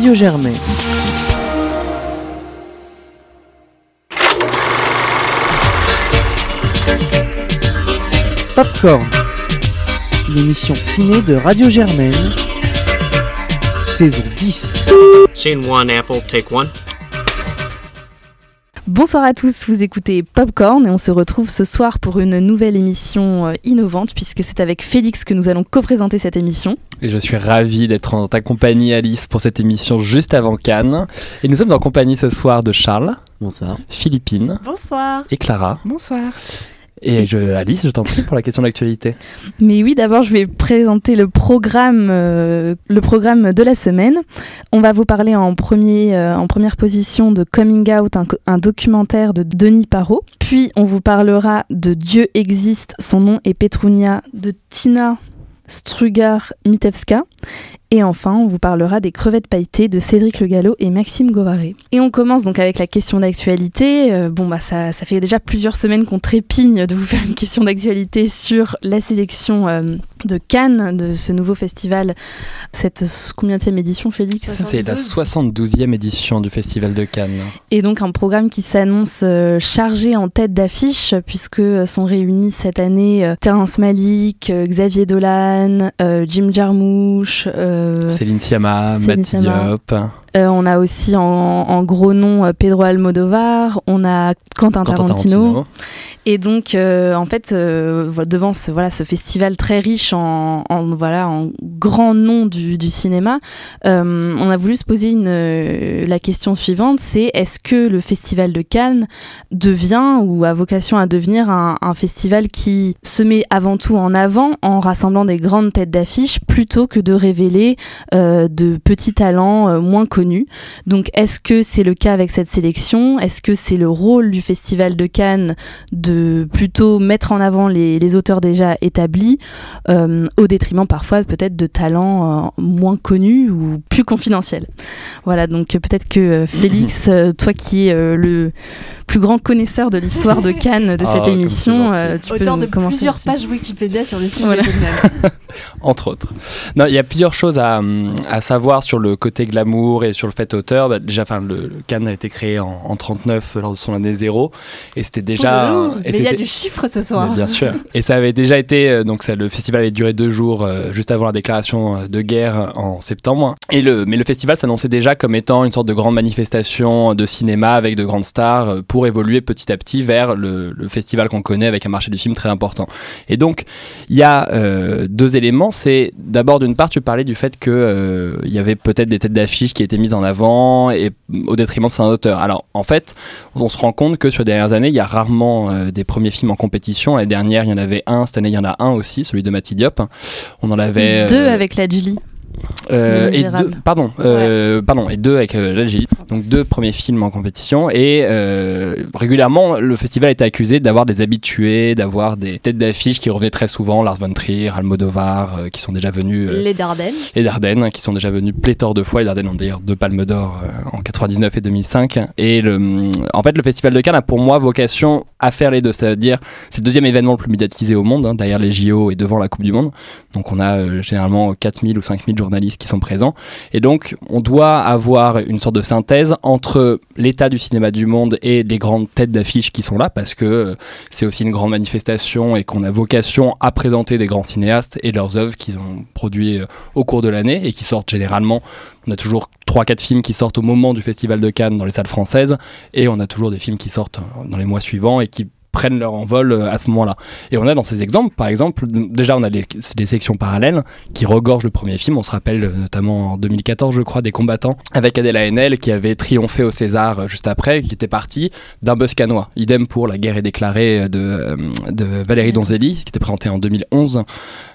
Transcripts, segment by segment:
Radio Germain. Popcorn, l'émission ciné de Radio Germaine, saison 10. Scene one, Apple, take one. Bonsoir à tous, vous écoutez Popcorn et on se retrouve ce soir pour une nouvelle émission euh, innovante puisque c'est avec Félix que nous allons co-présenter cette émission. Et je suis ravi d'être en ta compagnie Alice pour cette émission juste avant Cannes. Et nous sommes en compagnie ce soir de Charles, Bonsoir. Philippine Bonsoir. et Clara. Bonsoir. Et je, Alice, je t'en prie pour la question d'actualité. Mais oui, d'abord je vais présenter le programme, euh, le programme de la semaine. On va vous parler en, premier, euh, en première position de Coming Out, un, un documentaire de Denis Parot. Puis on vous parlera de Dieu existe, son nom est Petrunia de Tina Strugar-Mitevska. Et enfin, on vous parlera des crevettes pailletées de Cédric Le Gallo et Maxime Govaré. Et on commence donc avec la question d'actualité. Euh, bon, bah ça, ça fait déjà plusieurs semaines qu'on trépigne de vous faire une question d'actualité sur la sélection euh, de Cannes, de ce nouveau festival. Cette combienième édition, Félix? C'est la 72e édition du Festival de Cannes. Et donc un programme qui s'annonce euh, chargé en tête d'affiche, puisque sont réunis cette année Terence Malik, Xavier Dolan, Jim Jarmusch. Euh, Céline Sciamma, Sciamma. Diop, Euh, on a aussi en, en gros nom euh, Pedro Almodovar, on a Quentin, Quentin Tarantino. Tarantino. Et donc, euh, en fait, euh, devant ce, voilà, ce festival très riche en, en, voilà, en grands noms du, cinéma, euh, on a voulu se poser la question suivante, c'est est-ce que le festival de Cannes devient ou a vocation à devenir un, un festival qui se met avant tout en avant en rassemblant des grandes têtes d'affiche plutôt que de révéler de petits talents moins connus? Donc, est-ce que c'est le cas avec cette sélection? Est-ce que c'est le rôle du festival de Cannes de plutôt mettre en avant les, les auteurs déjà établis, euh, au détriment parfois peut-être de talents euh, moins connus ou plus confidentiels. Voilà, donc euh, peut-être que Félix, toi qui es le plus grand connaisseur de l'histoire de Cannes de Oh, cette émission, euh, tu peux Auteur de plusieurs pages Wikipédia sur le sujet Voilà. entre autres. Non, il y a plusieurs choses à, à savoir sur le côté glamour et sur le fait auteur. Bah, déjà, enfin, le, le Cannes a été créé en, en 39 lors de son année zéro, et c'était déjà. Ouh, et mais il y a du chiffre ce soir. Mais bien sûr. Et ça avait déjà été, euh, donc ça, le festival avait duré deux jours euh, juste avant la déclaration euh, de guerre en septembre. Et le, mais le festival s'annonçait déjà comme étant une sorte de grande manifestation de cinéma avec de grandes stars euh, pour évoluer petit à petit vers le, le festival qu'on connaît avec un marché du film très important. Et donc il y a euh, deux éléments. C'est d'abord d'une part tu parlais du fait que euh, y avait peut-être des têtes d'affiche qui étaient mises en avant et au détriment de certains auteurs. Alors en fait on se rend compte que sur les dernières années, il y a rarement euh, des premiers films en compétition. L'année dernière, il y en avait un. Cette année, il y en a un aussi, celui de Mati Diop. On en avait Deux euh, avec la Julie. Euh, Les et deux, pardon, euh, pardon, et deux avec euh, l'Algérie. Donc deux premiers films en compétition et régulièrement le festival été accusé d'avoir des habitués, d'avoir des têtes d'affiche qui revenaient très souvent, Lars von Trier, Almodovar, qui sont déjà venus, Les Dardennes. et Dardenne, qui sont déjà venus pléthore de fois. Les Dardennes ont d'ailleurs deux palmes d'or en 99 et 2005. Et le, en fait, le Festival de Cannes a pour moi vocation à faire les deux. C'est-à-dire, c'est le deuxième événement le plus médiatisé au monde, hein, derrière les JO et devant la Coupe du Monde. Donc, on a généralement 4000 ou 5000 journalistes qui sont présents. Et donc, on doit avoir une sorte de synthèse entre l'état du cinéma du monde et les grandes têtes d'affiche qui sont là, parce que euh, c'est aussi une grande manifestation et qu'on a vocation à présenter des grands cinéastes et leurs œuvres qu'ils ont produits euh, au cours de l'année et qui sortent généralement. On a toujours 3-4 films qui sortent au moment du Festival de Cannes dans les salles françaises et on a toujours des films qui sortent euh, dans les mois suivants et qui prennent leur envol euh, à ce moment-là. Et on a dans ces exemples, par exemple, déjà on a les, les sections parallèles qui regorgent le premier film. On se rappelle euh, notamment en 2014, je crois, des combattants avec Adèle Haenel qui avait triomphé au César euh, juste après, qui était parti d'un buzz canois. Idem pour La guerre est déclarée de, de Valérie Donzelli, qui était présentée en 2011,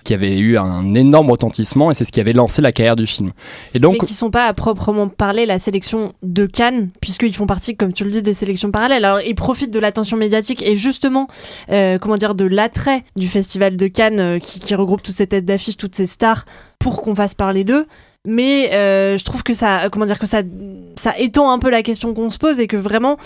qui avait eu un énorme retentissement et c'est ce qui avait lancé la carrière du film. Et donc, mais qui sont pas à proprement parler la sélection de Cannes, puisqu'ils font partie, comme tu le dis, des sélections parallèles. Alors ils profitent de l'attention médiatique et justement, euh, comment dire, de l'attrait du festival de Cannes euh, qui, regroupe toutes ces têtes d'affiche, toutes ces stars, pour qu'on fasse parler d'eux. Mais euh, je trouve que ça, comment dire, que ça, ça étend un peu la question qu'on se pose et que vraiment,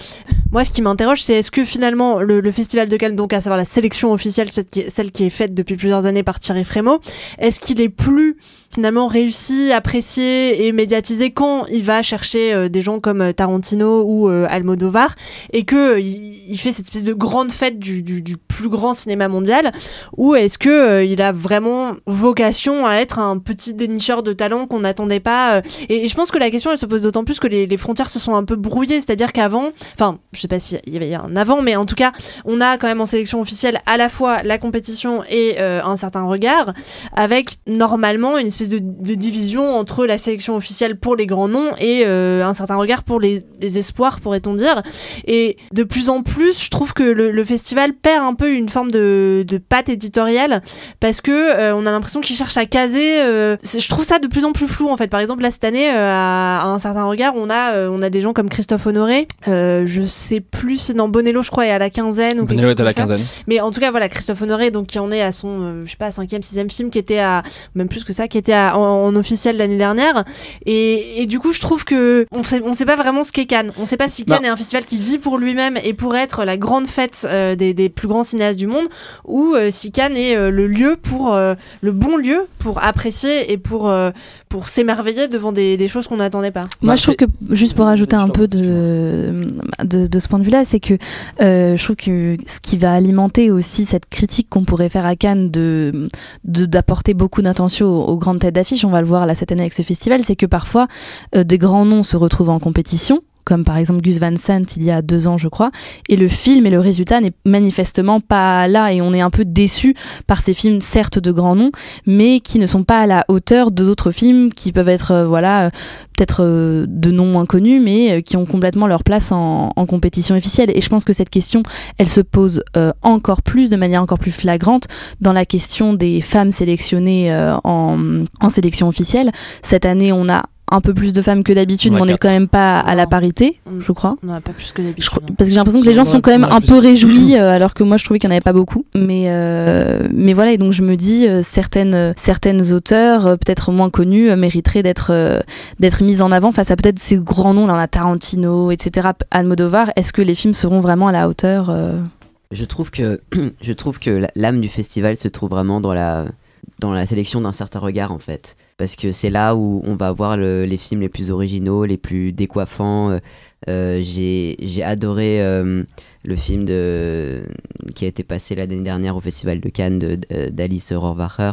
moi, ce qui m'interroge, c'est est-ce que finalement le, le Festival de Cannes, donc à savoir la sélection officielle, celle qui est, celle qui est faite depuis plusieurs années par Thierry Frémaux, est-ce qu'il est plus finalement réussi, apprécié et médiatisé quand il va chercher euh, des gens comme euh, Tarantino ou euh, Almodovar et que il, fait cette espèce de grande fête du, plus grand cinéma mondial ou est-ce que il a vraiment vocation à être un petit dénicheur de talent qu'on n'attendait pas et, je pense que la question elle se pose d'autant plus que les, frontières se sont un peu brouillées. C'est-à-dire qu'avant enfin je sais pas s'il y avait un avant mais en tout cas on a quand même en sélection officielle à la fois la compétition et un certain regard avec normalement une espèce de, de division entre la sélection officielle pour les grands noms et euh, un certain regard pour les, les espoirs, pourrait-on dire. Et de plus en plus, je trouve que le, le festival perd un peu une forme de, de patte éditoriale parce que euh, on a l'impression qu'il cherche à caser. euh, je trouve ça de plus en plus flou en fait. Par exemple, là cette année, à, à un certain regard, on a on a des gens comme Christophe Honoré. Je sais plus, c'est dans Bonello, je crois, et à la quinzaine ou Bonello est à la ça. quinzaine. Mais en tout cas, voilà, Christophe Honoré, donc qui en est à son, je sais pas, cinquième, sixième film, qui était à, même plus que ça, qui était à, en, en officiel l'année dernière. Et, et du coup, je trouve que on sait, on sait pas vraiment ce qu'est Cannes. On sait pas si Cannes Bah. est un festival qui vit pour lui-même et pour être la grande fête euh, des, des plus grands cinéastes du monde, ou euh, si Cannes est euh, le lieu pour, le bon lieu pour apprécier et pour, pour s'émerveiller devant des, des choses qu'on n'attendait pas. Moi, Bah, je trouve que, juste pour rajouter un peu de, de, de ce point de vue-là, c'est que euh, je trouve que ce qui va alimenter aussi cette critique qu'on pourrait faire à Cannes de de- d'apporter beaucoup d'attention aux, aux grandes têtes d'affiche, on va le voir là cette année avec ce festival, c'est que parfois euh, des grands noms se retrouvent en compétition comme par exemple Gus Van Sant il y a deux ans je crois, et le film et le résultat n'est manifestement pas là et on est un peu déçu par ces films certes de grands noms, mais qui ne sont pas à la hauteur d'autres films qui peuvent être euh, voilà euh, peut-être euh, de noms moins connus, mais qui ont complètement leur place en, compétition officielle. Et je pense que cette question, elle se pose encore plus, de manière encore plus flagrante, dans la question des femmes sélectionnées en, en sélection officielle. Cette année, on a un peu plus de femmes que d'habitude, a mais on n'est quand même pas à la parité, je crois. On n'a pas plus que d'habitude. hein. parce que j'ai l'impression que les gens sont quand on même un peu réjouis, euh, alors que moi je trouvais qu'il n'y en avait pas beaucoup. Mais, euh, mais voilà, et donc je me dis, euh, certaines, certaines auteurs, euh, peut-être moins connus, euh, mériteraient d'être euh, d'être mises en avant face à peut-être ces grands noms, là on a Tarantino, etc., Anne Modovar. Est-ce que les films seront vraiment à la hauteur euh Je trouve que je trouve que l'âme du festival se trouve vraiment dans la dans la sélection d'un certain regard en fait, parce que c'est là où on va voir le- les films les plus originaux, les plus décoiffants. Euh, euh, j'ai j'ai adoré euh, le film de qui a été passé l'année dernière au festival de Cannes de- de- d'Alice Rohrwacher.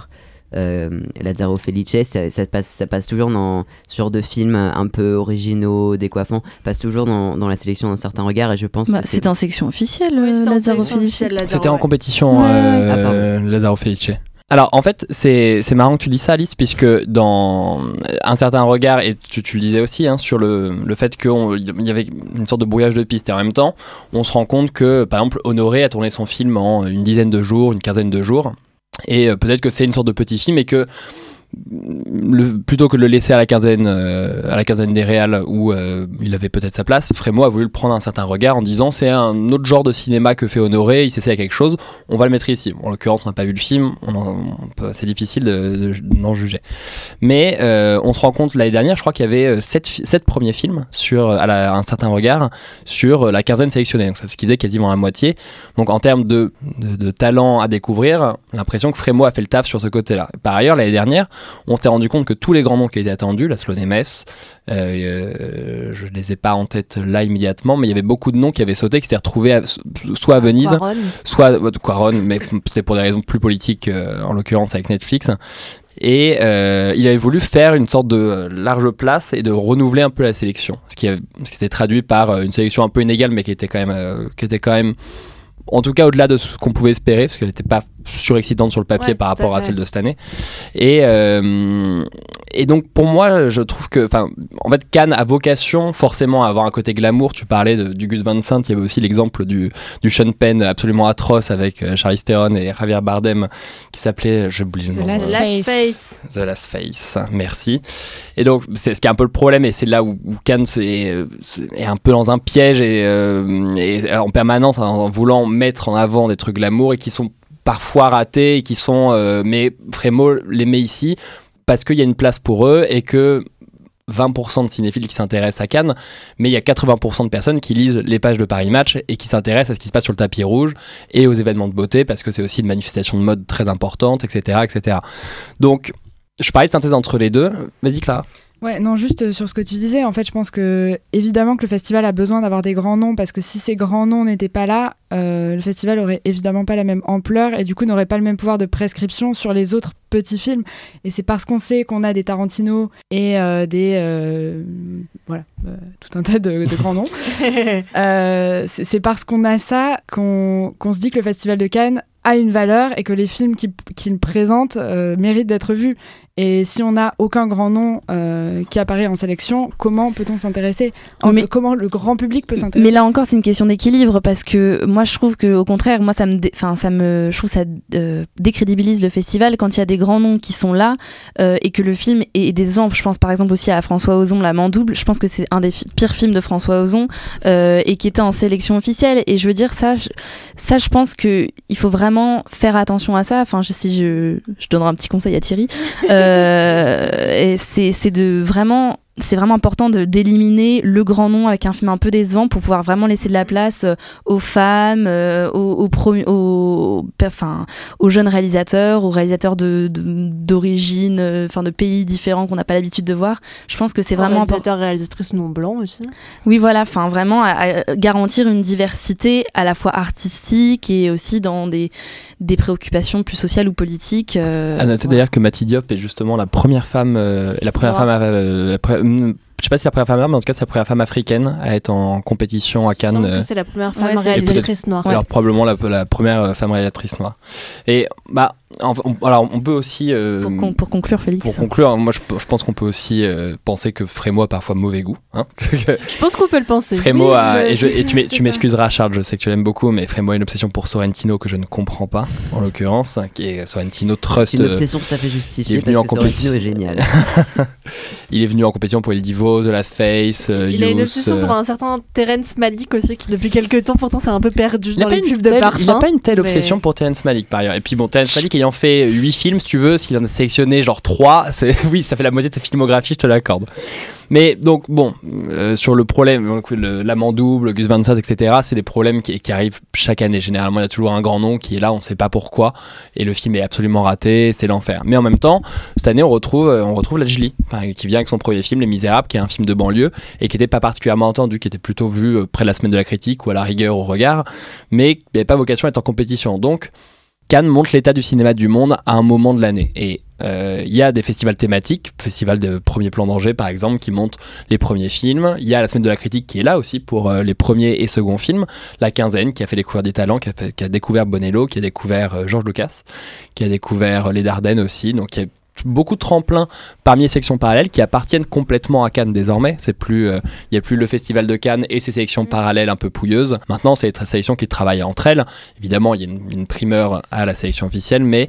Euh, Lazzaro Felice, ça, ça passe, ça passe toujours dans ce genre de films un peu originaux, décoiffants, passe toujours dans, dans la sélection d'un certain regard et je pense Bah, que C'est en section officielle, Oui, euh, c'était en Lazzaro Felice. C'était en ouais. compétition, euh. Ah. Lazzaro Felice. Alors en fait, c'est marrant que tu dis ça, Alice, puisque dans un certain regard, et tu, tu le disais aussi, hein, sur le, le fait qu'il y avait une sorte de brouillage de pistes, et en même temps, on se rend compte que, par exemple, Honoré a tourné son film en une dizaine de jours, une quinzaine de jours, et euh, peut-être que c'est une sorte de petit film, et que plutôt que de le laisser à la quinzaine, euh, à la quinzaine des réals où euh, il avait peut-être sa place, Frémo a voulu le prendre un certain regard en disant c'est un autre genre de cinéma que fait Honoré, il s'essaie à quelque chose, on va le mettre ici. En l'occurrence, on n'a pas vu le film, c'est difficile de- de- d'en juger. Mais euh, on se rend compte l'année dernière, je crois qu'il y avait 7, premiers films sur à un certain regard sur la quinzaine sélectionnée, donc, ce qui faisait quasiment la moitié. Donc en termes de, de, de talent à découvrir, l'impression que Frémo a fait le taf sur ce côté-là. Par ailleurs, l'année dernière, on s'était rendu compte que tous les grands noms qui étaient attendus, la Sloan MS, euh, euh, je les ai pas en tête là immédiatement, mais il y avait beaucoup de noms qui avaient sauté, qui s'étaient retrouvés à- soit à Venise, Quaron. soit euh, Quaron, mais c'est pour des raisons plus politiques, euh, en l'occurrence avec Netflix. Et euh, il avait voulu faire une sorte de large place et de renouveler un peu la sélection, ce qui, avait- ce qui était traduit par une sélection un peu inégale, mais qui était quand même, qui était quand même, en tout cas au-delà de ce qu'on pouvait espérer, parce qu'elle n'était pas surexcitante sur le papier Ouais, par à rapport à celle de cette année. Et euh, et donc pour moi, je trouve que, enfin, en fait, Cannes a vocation forcément à avoir un côté glamour. Tu parlais de- du Gus Van Sant, il y avait aussi l'exemple du, du Sean Penn absolument atroce avec euh, Charlize Theron et Javier Bardem qui s'appelait, j'oublie le The nom. Last euh, Last Face. The Last Face, merci. Et donc, c'est ce qui est un peu le problème, et c'est là où, où Cannes est, euh, est un peu dans un piège et, euh, et en permanence en, en voulant mettre en avant des trucs glamour et qui sont parfois ratés et qui sont. euh, mais Frémo les met ici parce qu'il y a une place pour eux et que 20% de cinéphiles qui s'intéressent à Cannes, mais il y a 80% de personnes qui lisent les pages de Paris Match et qui s'intéressent à ce qui se passe sur le tapis rouge et aux événements de beauté parce que c'est aussi une manifestation de mode très importante, etc., etc. Donc, je parlais de synthèse entre les deux. Vas-y, Clara. Ouais, non, juste euh, sur ce que tu disais, en fait, je pense que évidemment que le festival a besoin d'avoir des grands noms parce que si ces grands noms n'étaient pas là, euh, le festival aurait évidemment pas la même ampleur et du coup n'aurait pas le même pouvoir de prescription sur les autres petits films. Et c'est parce qu'on sait qu'on a des Tarantino et euh, des euh, voilà tout un tas de, de grands noms. C'est parce qu'on a ça qu'on se dit que le festival de Cannes a une valeur et que les films qu'il présente euh, méritent d'être vus. Et si on n'a aucun grand nom euh, qui apparaît en sélection, comment peut-on s'intéresser Mais- Comment le grand public peut s'intéresser Mais là encore, c'est une question d'équilibre parce que moi, je trouve que au contraire, moi, ça me, dé- enfin, ça me, je trouve ça euh, décrédibilise le festival quand il y a des grands noms qui sont là euh, et que le film est des exemples. Je pense par exemple aussi à François Ozon, La Mandouble. Je pense que c'est un des fi- pires films de François Ozon euh, et qui était en sélection officielle. Et je veux dire ça, je, ça, je pense que il faut vraiment faire attention à ça. Enfin, je, si je, je donnerai un petit conseil à Thierry, euh, et c'est c'est de vraiment c'est vraiment important de d'éliminer le grand nom avec un film un peu décevant pour pouvoir vraiment laisser de la place euh, aux femmes, euh, aux, aux, pro- aux- enfin, aux jeunes réalisateurs, aux réalisateurs de de- d'origine, euh, enfin de pays différents qu'on n'a pas l'habitude de voir. Je pense que c'est vraiment important. réalisateur, réalisatrice non blanc aussi. Oui, voilà, enfin vraiment à, à garantir une diversité à la fois artistique et aussi dans des, des préoccupations plus sociales ou politiques. euh, À noter voilà. d'ailleurs que Mathilde Diop est justement la première femme, euh, la première femme, je sais pas si c'est la première femme noire, mais en tout cas c'est la première femme africaine à être en compétition à Cannes. euh, C'est la première femme réalisatrice noire. Alors probablement la, la première euh, femme réalisatrice noire. Et bah, alors on peut aussi euh, pour, con- pour conclure, Félix. pour conclure, moi je, je pense qu'on peut aussi euh, penser que Frémo a parfois mauvais goût. Hein Je pense qu'on peut le penser. Frémo Oui, a, je- et, je- et tu m'excuseras Charles, je sais que tu l'aimes beaucoup, mais Frémo a une obsession pour Sorrentino que je ne comprends pas en l'occurrence, hein, qui est Sorrentino Trust. C'est une euh, obsession tout à fait il est justifiée venu parce en que Sorrentino est génial. il est venu en compétition pour El Divo, The Last Face, euh, Il a une obsession euh, pour un certain Terence Malick aussi, qui depuis quelques temps pourtant c'est un peu perdu Il n'a dans pas, les une pubs de telle- parfum. il a pas une telle mais- obsession pour Terrence Malick par ailleurs. Et puis bon, Terrence Malick ayant fait 8 films, si tu veux, s'il en a sélectionné genre 3, c'est, oui, ça fait la moitié de sa filmographie, je te l'accorde. Mais donc bon, euh, sur le problème, l'amant double, Gus Van Sant, etc., c'est des problèmes qui, arrivent chaque année. Généralement, il y a toujours un grand nom qui est là, on ne sait pas pourquoi, et le film est absolument raté, c'est l'enfer. Mais en même temps, cette année, on retrouve, euh, on retrouve Lajli, enfin, qui vient avec son premier film, Les Misérables, qui est un film de banlieue, et qui n'était pas particulièrement entendu, qui était plutôt vu euh, près de la semaine de la critique ou à la rigueur au regard, mais qui n'avait pas vocation à être en compétition. Donc, Cannes montre l'état du cinéma du monde à un moment de l'année. Et euh, il y a des festivals thématiques, festival de premier plan d'Angers par exemple, qui montent les premiers films. Il y a la semaine de la critique qui est là aussi pour euh, les premiers et seconds films. La quinzaine qui a fait découvrir des talents, qui a, découvert Bonello, qui a découvert euh, Georges Lucas, qui a découvert euh, les Dardennes aussi. Donc beaucoup de tremplins parmi les sections parallèles qui appartiennent complètement à Cannes désormais. Euh, il y a plus le festival de Cannes et ses sélections parallèles un peu pouilleuses. Maintenant, c'est les sélections qui travaillent entre elles. Évidemment, il y a une, primeur à la sélection officielle, mais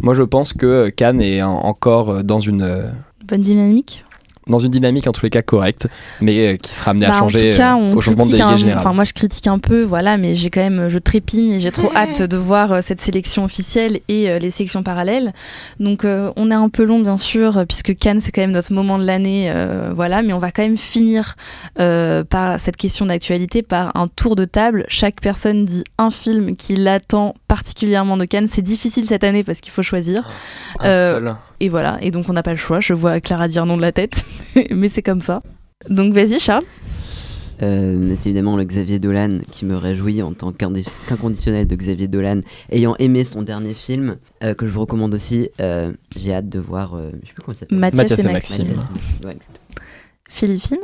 moi je pense que Cannes est en- encore dans une euh, Bonne dynamique. Dans une dynamique en tous les cas correcte, mais euh, qui sera amenée Bah, à changer en tout cas, euh, on au changement de critique délégué un- général. Enfin, moi, je critique un peu, voilà, mais j'ai quand même, je trépigne et j'ai trop hâte de voir euh, cette sélection officielle et euh, les sélections parallèles. Donc, euh, on est un peu long, bien sûr, puisque Cannes, c'est quand même notre moment de l'année, euh, voilà, mais on va quand même finir euh, par cette question d'actualité par un tour de table. Chaque personne dit un film qui l'attend particulièrement de Cannes. C'est difficile cette année parce qu'il faut choisir. Un euh, seul. Et voilà, et donc on n'a pas le choix. Je vois Clara dire non de la tête, mais c'est comme ça. Donc vas-y Charles. Euh, c'est évidemment le Xavier Dolan qui me réjouit en tant qu'inconditionnel de Xavier Dolan, ayant aimé son dernier film, euh, que je vous recommande aussi. Euh, J'ai hâte de voir. euh, je sais plus comment il s'appelle. Mathias, Mathias et Maxime. Ouais. Philippine?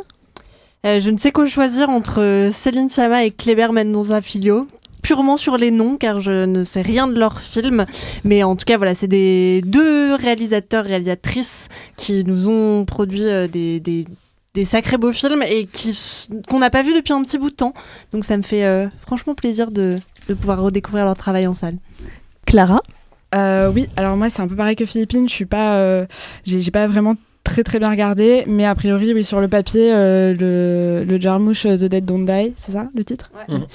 Euh, je ne sais quoi choisir entre Céline Sciamma et Kleber Mendonça Filho. Purement sur les noms, car je ne sais rien de leur film. Mais en tout cas, voilà, c'est des deux réalisateurs, réalisatrices qui nous ont produit euh, des, des, des sacrés beaux films et qui qu'on n'a pas vu depuis un petit bout de temps. Donc ça me fait euh, franchement plaisir de, de pouvoir redécouvrir leur travail en salle. Clara? Euh, oui, alors moi c'est un peu pareil que Philippine, je suis pas, euh, j'ai pas vraiment très très bien regardé, mais a priori, oui, sur le papier, euh, le, le Jarmusch euh, The Dead Don't Die, c'est ça le titre Ouais. Mhm.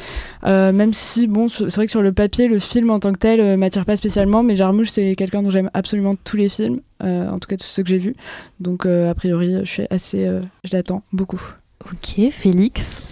Euh, Même si, bon, c'est vrai que sur le papier, le film en tant que tel euh, m'attire pas spécialement, mais Jarmusch, c'est quelqu'un dont j'aime absolument tous les films, euh, en tout cas tous ceux que j'ai vus. Donc, euh, a priori, je suis assez. euh, je l'attends beaucoup. Ok, Félix.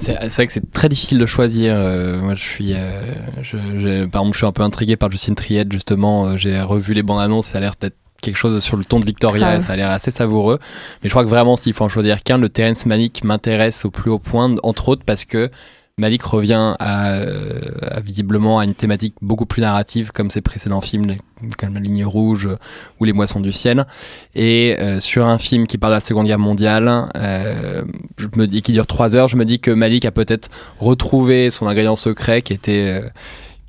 C'est vrai que c'est très difficile de choisir. euh, moi, je suis, euh, je, par exemple, je suis un peu intrigué par Justine Triette. Justement, Euh, j'ai revu les bandes annonces. Ça a l'air d'être quelque chose sur le ton de Victoria. Et ça a l'air assez savoureux. Mais je crois que vraiment, s'il faut en choisir qu'un, le Terrence Malick m'intéresse au plus haut point, entre autres parce que Malik revient à, euh, à visiblement à une thématique beaucoup plus narrative comme ses précédents films, comme La Ligne Rouge euh, ou Les Moissons du Ciel. Et euh, sur un film qui parle de la Seconde Guerre mondiale, euh, je me dis qui dure trois heures, je me dis que Malik a peut-être retrouvé son ingrédient secret qui était euh,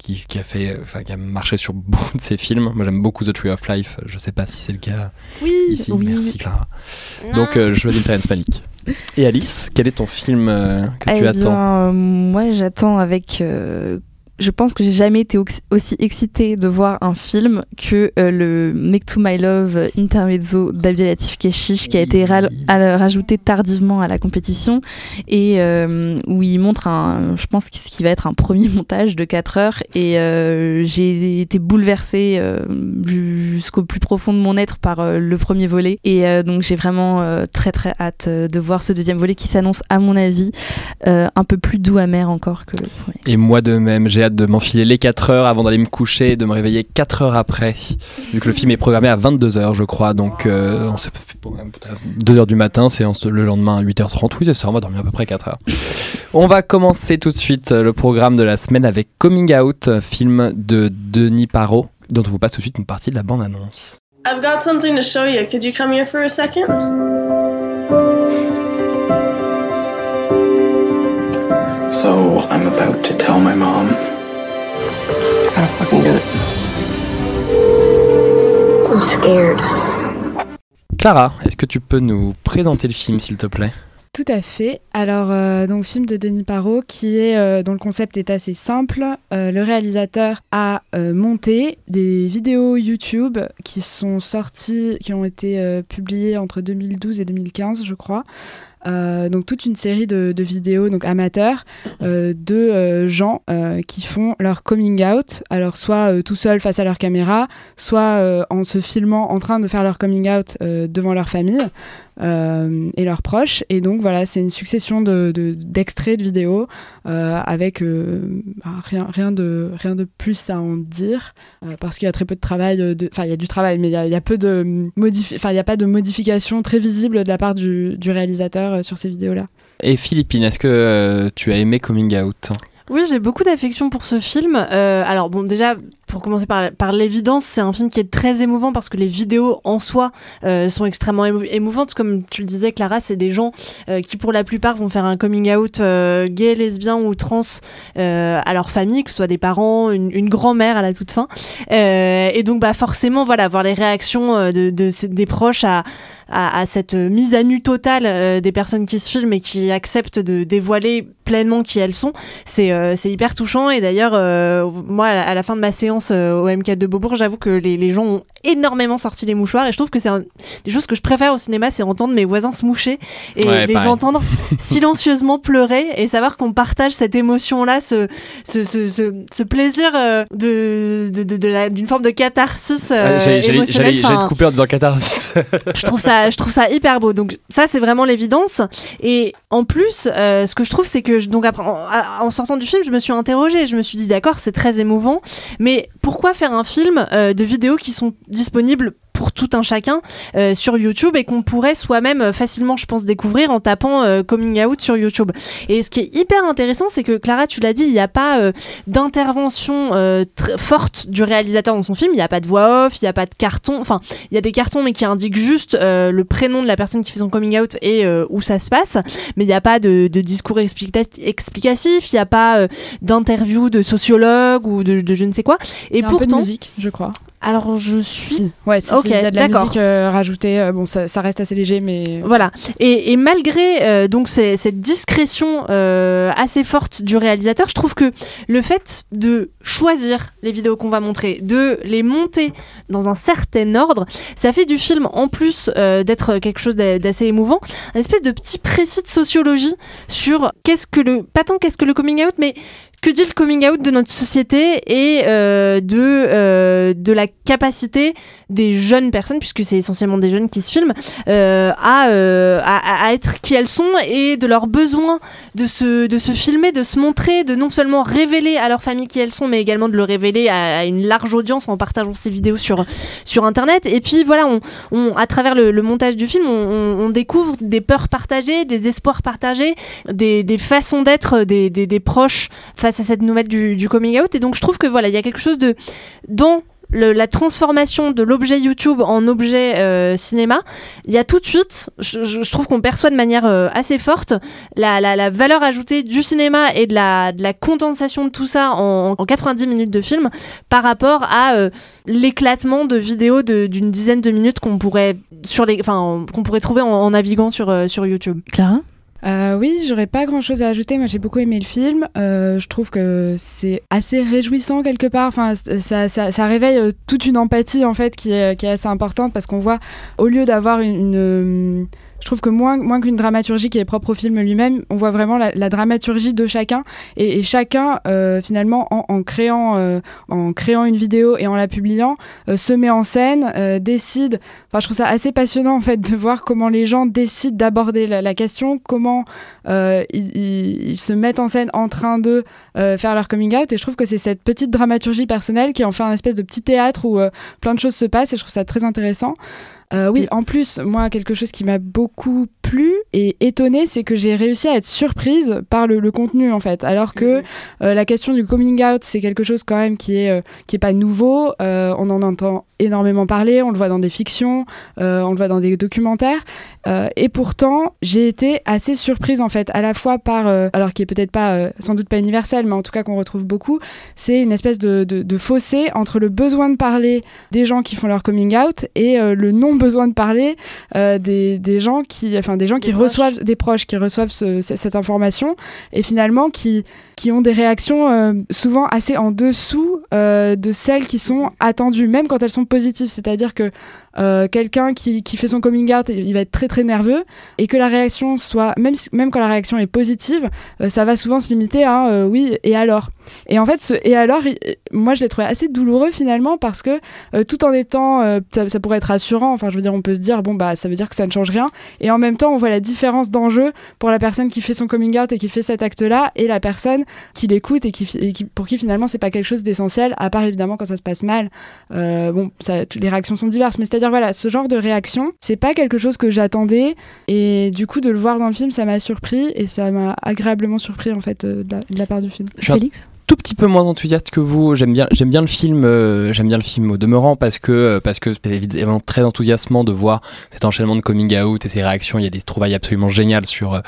qui, qui a fait, euh, enfin qui a marché sur beaucoup de ses films. Moi, j'aime beaucoup The Tree of Life. Je sais pas si c'est le cas Oui, ici. oui. Merci Clara. Donc, euh, je choisis Terrence Malick. Et Alice, quel est ton film euh, que tu Eh attends bien, euh, moi, j'attends avec. Je pense que j'ai jamais été aussi excitée de voir un film que euh, le Make to My Love Intermezzo d'Abdelatif Keshish qui a été ra- rajouté tardivement à la compétition et euh, où il montre un, je pense ce qui va être un premier montage de 4 heures et euh, j'ai été bouleversée jusqu'au plus profond de mon être par le premier volet et donc j'ai vraiment très très hâte de voir ce deuxième volet qui s'annonce à mon avis un peu plus doux amer encore que le premier. Et moi de même, j'ai de m'enfiler les 4 heures avant d'aller me coucher et de me réveiller 4 heures après. Vu que le film est programmé à 22 heures, je crois. Donc, euh, on s'est fait pour- 2 heures du matin, séance le lendemain à 8h30. Oui, c'est ça, on va dormir à peu près 4 heures. on va commencer tout de suite euh, le programme de la semaine avec Coming Out, euh, film de Denis Parot, dont on vous passe tout de suite une partie de la bande-annonce. I've got something to show you. Could you come here for a second? So I'm about to tell my mom. Gotta fucking do it. I'm scared. Clara, est-ce que tu peux nous présenter le film, s'il te plaît? Tout à fait. Alors, euh, donc, film de Denis Parot, qui est, euh, dont le concept est assez simple. Euh, le réalisateur a euh, monté des vidéos YouTube qui sont sorties, qui ont été euh, publiées entre 2012 et 2015, je crois. Euh, donc toute une série de, de vidéos donc amateurs euh, de euh, gens qui font leur coming out alors soit tout seuls face à leur caméra soit en se filmant en train de faire leur coming out devant leur famille et leurs proches. Et donc voilà, c'est une succession de, de- d'extraits de, vidéos avec bah, rien, rien, de, rien de plus à en dire parce qu'il y a très peu de travail. de- Enfin, il y a du travail, mais il y a, peu de Enfin, il n'y a pas de modification très visible de la part du réalisateur euh, sur ces vidéos-là. Et Philippine, est-ce que euh, tu as aimé Coming Out? Oui, j'ai beaucoup d'affection pour ce film. Euh, alors bon, déjà, pour commencer par, par l'évidence, c'est un film qui est très émouvant parce que les vidéos en soi euh, sont extrêmement émou- émouvantes. Comme tu le disais, Clara, c'est des gens euh, qui, pour la plupart, vont faire un coming out euh, gay, lesbien ou trans à leur famille, que ce soit des parents, une, grand-mère à la toute fin. Et donc, bah forcément, voilà, voir les réactions de, des proches à, à, cette mise à nu totale des personnes qui se filment et qui acceptent de dévoiler pleinement qui elles sont, c'est hyper touchant. Et d'ailleurs, moi, à la fin de ma séance euh, au M4 de Beaubourg, j'avoue que les, les gens ont énormément sorti les mouchoirs. Et je trouve que c'est un des choses que je préfère au cinéma, c'est entendre mes voisins se moucher et Ouais, les pareil. entendre silencieusement pleurer et savoir qu'on partage cette émotion-là, ce, ce, ce, ce, ce plaisir euh, de, de, de, de la- d'une forme de catharsis euh, J'allais j'allais- émotionnelle. j'allais- j'allais Enfin, te couper en disant catharsis. je trouve ça je trouve ça hyper beau donc ça c'est vraiment l'évidence et en plus euh, ce que je trouve c'est que je- donc après, en, en sortant du film je me suis interrogée je me suis dit d'accord c'est très émouvant mais pourquoi faire un film euh, de vidéos qui sont disponibles pour tout un chacun euh, sur YouTube et qu'on pourrait soi-même euh, facilement, je pense, découvrir en tapant euh, coming out sur YouTube. Et ce qui est hyper intéressant, c'est que Clara, tu l'as dit, il n'y a pas euh, d'intervention euh, forte du réalisateur dans son film. Il n'y a pas de voix off, il n'y a pas de carton. Enfin, il y a des cartons, mais qui indiquent juste euh, le prénom de la personne qui fait son coming out et euh, où ça se passe. Mais il n'y a pas de, de discours explica- explicatif, il n'y a pas euh, d'interview de sociologue ou de, de je ne sais quoi. Et Il y a un peu de pourtant, musique, je crois. Alors je suis. Ouais, si, Ok, si, il y a de la musique euh, rajoutée. euh, bon, ça, ça reste assez léger, mais. Voilà. Et, et malgré euh, donc cette discrétion assez forte du réalisateur, je trouve que le fait de choisir les vidéos qu'on va montrer, de les monter dans un certain ordre, ça fait du film en plus d'être quelque chose d'a- d'assez émouvant, un espèce de petit précis de sociologie sur qu'est-ce que le pas tant qu'est-ce que le coming out, mais que dit le coming out de notre société et euh, de, euh, de la capacité des jeunes personnes, puisque c'est essentiellement des jeunes qui se filment, euh, à, à, être qui elles sont et de leur besoin de se, de se filmer, de se montrer, de non seulement révéler à leur famille qui elles sont, mais également de le révéler à, une large audience en partageant ces vidéos sur, sur Internet. Et puis voilà, on, à travers le, montage du film, on, découvre des peurs partagées, des espoirs partagés, des, des façons d'être des, des proches à cette nouvelle du, coming out. Et donc je trouve que voilà, il y a quelque chose de dans la transformation de l'objet YouTube en objet euh, cinéma, il y a tout de suite, je, trouve qu'on perçoit de manière euh, assez forte la, valeur ajoutée du cinéma et de la, de la condensation de tout ça en, en 90 minutes de film par rapport à euh, l'éclatement de vidéos d'une dizaine de minutes qu'on pourrait sur les, enfin qu'on pourrait trouver en, naviguant sur sur YouTube. Clara? Euh, oui, j'aurais pas grand chose à ajouter. Moi, j'ai beaucoup aimé le film. Euh, je trouve que c'est assez réjouissant quelque part. Enfin, ça, réveille euh, toute une empathie en fait qui est, assez importante parce qu'on voit, au lieu d'avoir une, je trouve que moins, moins qu'une dramaturgie qui est propre au film lui-même, on voit vraiment la, dramaturgie de chacun et, chacun euh, finalement en, créant, euh, en créant une vidéo et en la publiant, euh, se met en scène, décide. Enfin, je trouve ça assez passionnant en fait de voir comment les gens décident d'aborder la, question, comment ils, ils- se mettent en scène en train de faire leur coming out. Et je trouve que c'est cette petite dramaturgie personnelle qui en fait un espèce de petit théâtre où plein de choses se passent. Et je trouve ça très intéressant. Euh, oui, en plus, moi, quelque chose qui m'a beaucoup plu et étonné, c'est que j'ai réussi à être surprise par le, le contenu, en fait. Alors que euh, la question du coming out, c'est quelque chose quand même qui est, euh, qui est pas nouveau. Euh, on en entend énormément parler, on le voit dans des fictions, on le voit dans des documentaires. Et pourtant, j'ai été assez surprise, en fait, à la fois par, alors qui est peut-être pas, sans doute pas universel, mais en tout cas qu'on retrouve beaucoup, c'est une espèce de, de, de fossé entre le besoin de parler des gens qui font leur coming out et le non besoin de parler des, des gens qui enfin des gens qui. Reçoivent des proches qui reçoivent ce- ce- cette information et finalement qui qui ont des réactions euh, souvent assez en dessous euh, de celles qui sont attendues même quand elles sont positives. C'est-à-dire que euh, quelqu'un qui, qui fait son coming out il va être très très nerveux. Et que la réaction soit même même quand la réaction est positive euh, ça va souvent se limiter à euh, oui et alors. Et en fait ce et alors il- moi je l'ai trouvé assez douloureux finalement parce que euh, tout en étant euh, ça, pourrait être rassurant. Enfin je veux dire on peut se dire bon bah ça veut dire que ça ne change rien. Et en même temps on voit la différence d'enjeu pour la personne qui fait son coming out et qui fait cet acte là et la personne qui l'écoute et, qui, pour qui finalement c'est pas quelque chose d'essentiel à part évidemment quand ça se passe mal. Euh, bon les réactions sont diverses mais c'est à dire voilà ce genre de réaction c'est pas quelque chose que j'attendais. Et du coup de le voir dans le film ça m'a surpris et ça m'a agréablement surpris en fait euh, de, la, de la part du film. Je Félix? Tout petit peu moins enthousiaste que vous. J'aime bien, j'aime bien le film. euh, j'aime bien le film au demeurant parce que euh, parce que c'est évidemment très enthousiasmant de voir cet enchaînement de coming out et ses réactions. Il y a des trouvailles absolument géniales sur. euh,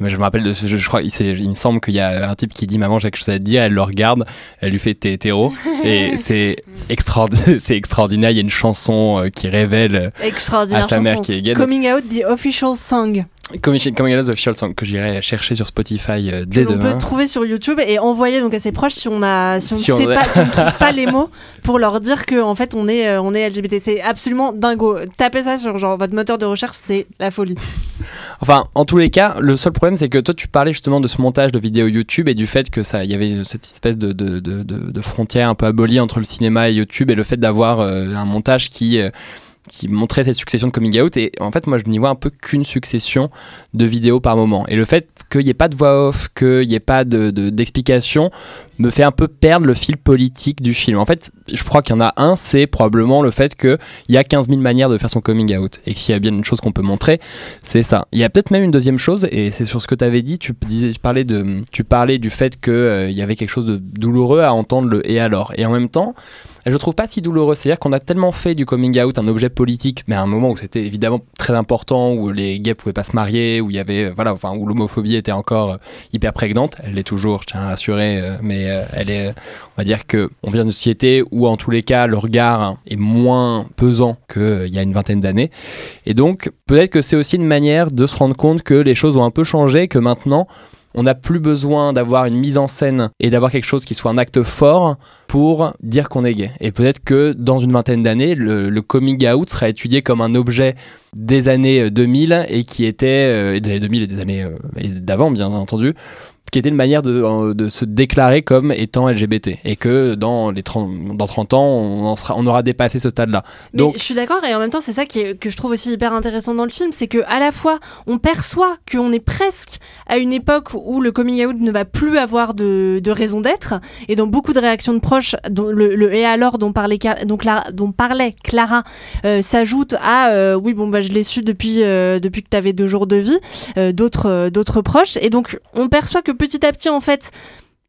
je me rappelle de ce, je, je crois, il, me semble qu'il y a un type qui dit maman j'ai quelque chose à te dire. Elle le regarde, elle lui fait t'es hétéro et c'est extraordinaire. c'est extraordinaire. Il y a une chanson euh, qui révèle à sa mère chanson. qui est gay. Coming out the official song Coming, coming out of Official Song que j'irai chercher sur Spotify euh, dès que demain. peut trouver sur YouTube et envoyer donc à ses proches si on a si on Si ne on sait pas si on trouve pas les mots pour leur dire que en fait on est euh, on est LGBT c'est absolument dingo. Tapez ça sur genre votre moteur de recherche c'est la folie. Enfin, en tous les cas, le seul problème, c'est que toi, tu parlais justement de ce montage de vidéos YouTube et du fait que ça, il y avait cette espèce de, de, de, de- de frontière un peu abolie entre le cinéma et YouTube et le fait d'avoir euh, un montage qui qui montrait cette succession de coming out. Et en fait moi je n'y vois un peu qu'une succession de vidéos par moment. Et le fait qu'il n'y ait pas de voix off qu'il n'y ait pas de, de- d'explication me fait un peu perdre le fil politique du film en fait je crois qu'il y en a un c'est probablement le fait qu'il y a 15 000 manières de faire son coming out et que s'il y a bien une chose qu'on peut montrer c'est ça. Il y a peut-être même une deuxième chose, et c'est sur ce que tu avais dit. Tu parlais de, tu parlais du fait que euh, y avait quelque chose de douloureux à entendre le et alors. Et en même temps, je trouve pas si douloureux. C'est-à-dire qu'on a tellement fait du coming out un objet politique, mais à un moment où c'était évidemment très important, où les gays pouvaient pas se marier, où il y avait, euh, voilà, enfin, où l'homophobie était encore euh, hyper prégnante. Elle l'est toujours, je tiens à rassurer, euh, mais euh, elle est, on va dire que on vient d'une société où en tous les cas le regard est moins pesant qu'il y a une vingtaine d'années. Et donc peut-être que c'est aussi une manière de se rendre compte que les choses ont un peu changé, que maintenant on n'a plus besoin d'avoir une mise en scène et d'avoir quelque chose qui soit un acte fort pour dire qu'on est gay. Et peut-être que dans une vingtaine d'années, le, le coming out sera étudié comme un objet des années 2000 et qui était euh, des années 2000 et des années euh, d'avant bien entendu qui était une manière de, euh, de se déclarer comme étant LGBT et que dans les 30, dans 30 ans on, en sera, on aura dépassé ce stade là Mais je suis d'accord et en même temps c'est ça qui est- que je trouve aussi hyper intéressant dans le film, c'est que à la fois on perçoit qu'on est presque à une époque où le coming out ne va plus avoir de, de raison d'être et dans beaucoup de réactions de proches, dont le, le et alors dont parlait, dont Clara, dont parlait Clara euh, s'ajoute à euh, oui bon bah je l'ai su depuis euh, depuis que tu avais deux jours de vie, d'autres d'autres proches et donc on perçoit que petit à petit en fait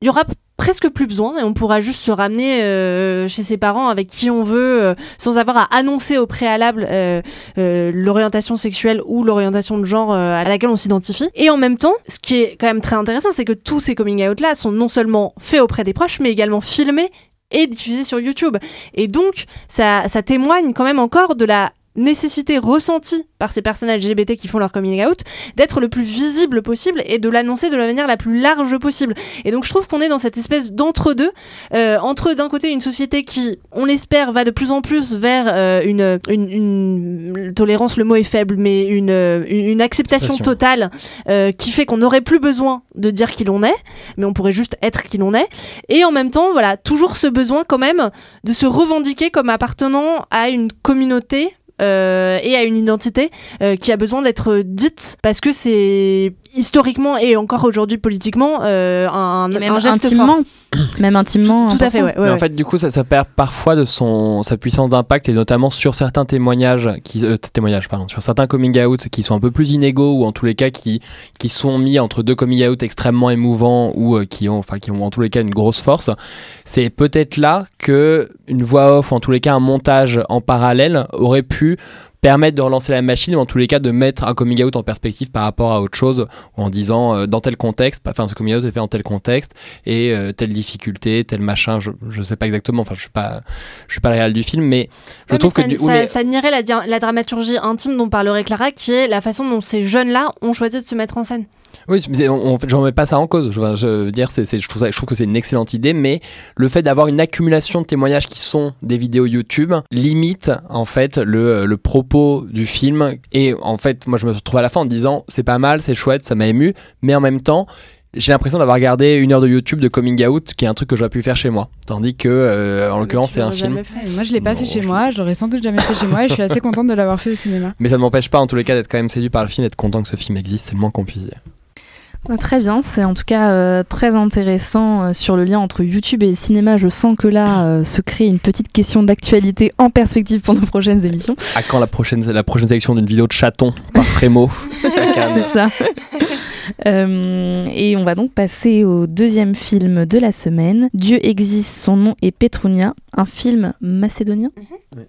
il y aura presque plus besoin et on pourra juste se ramener euh, chez ses parents avec qui on veut euh, sans avoir à annoncer au préalable euh, l'orientation sexuelle ou l'orientation de genre à laquelle on s'identifie. Et en même temps, ce qui est quand même très intéressant, c'est que tous ces coming out là sont non seulement faits auprès des proches, mais également filmés et diffusés sur YouTube. Et donc, ça témoigne quand même encore de la nécessité ressentie par ces personnes LGBT qui font leur coming out d'être le plus visible possible et de l'annoncer de la manière la plus large possible. Et donc je trouve qu'on est dans cette espèce d'entre-deux, euh, entre d'un côté une société qui, on l'espère, va de plus en plus vers euh, une, une, une tolérance, le mot est faible, mais une, euh, une, acceptation Acceptation. totale euh, qui fait qu'on n'aurait plus besoin de dire qui l'on est, mais on pourrait juste être qui l'on est. Et en même temps, voilà, toujours ce besoin quand même de se revendiquer comme appartenant à une communauté euh, et à une identité euh, qui a besoin d'être dite parce que c'est historiquement et encore aujourd'hui politiquement euh, un, Et même un geste intimement, fort. même intimement. Tout à fait, ouais. ouais, Mais en fait, du coup, ça, ça perd parfois de son, sa puissance d'impact et notamment sur certains témoignages, qui, euh, témoignages pardon, sur certains coming out qui sont un peu plus inégaux ou en tous les cas qui, qui sont mis entre deux coming out extrêmement émouvants ou euh, qui ont, enfin, qui ont en tous les cas une grosse force. C'est peut-être là que une voix off ou en tous les cas un montage en parallèle aurait pu permettre de relancer la machine ou en tous les cas de mettre un coming out en perspective par rapport à autre chose ou en disant euh, dans tel contexte, enfin ce coming out est fait dans tel contexte et euh, telle difficulté, tel machin, je, je sais pas exactement, enfin je suis pas je suis pas le réel du film mais je Ouais, trouve mais que ça, du, oui, ça, mais- ça nierait la, la dramaturgie intime dont parlerait Clara, qui est la façon dont ces jeunes-là ont choisi de se mettre en scène. Oui, mais on, on, j'en mets pas ça en cause. Je, je veux dire, c'est, c'est- je, trouve ça- je trouve que c'est une excellente idée, mais le fait d'avoir une accumulation de témoignages qui sont des vidéos YouTube limite en fait le, le propos du film. Et en fait, moi, je me retrouve à la fin en disant c'est pas mal, c'est chouette, ça m'a ému, mais en même temps. J'ai l'impression d'avoir regardé une heure de YouTube de coming out, qui est un truc que j'aurais pu faire chez moi. Tandis que, euh, en l'occurrence, c'est un film. Moi, je l'ai pas Non, fait chez je- moi, je l'aurais sans doute jamais fait chez moi et je suis assez contente de l'avoir fait au cinéma. Mais ça ne m'empêche pas, en tous les cas, d'être quand même séduit par le film d'être content que ce film existe. C'est le moins qu'on puisse dire. Ah, Très bien, c'est en tout cas euh, très intéressant euh, sur le lien entre YouTube et le cinéma. Je sens que là euh, se crée une petite question d'actualité en perspective pour nos prochaines émissions. À quand la prochaine, la prochaine sélection d'une vidéo de chaton par Prémo C'est ça. Euh, et on va donc passer au deuxième film de la semaine. Dieu existe, son nom est Petrunia, un film macédonien? Ouais.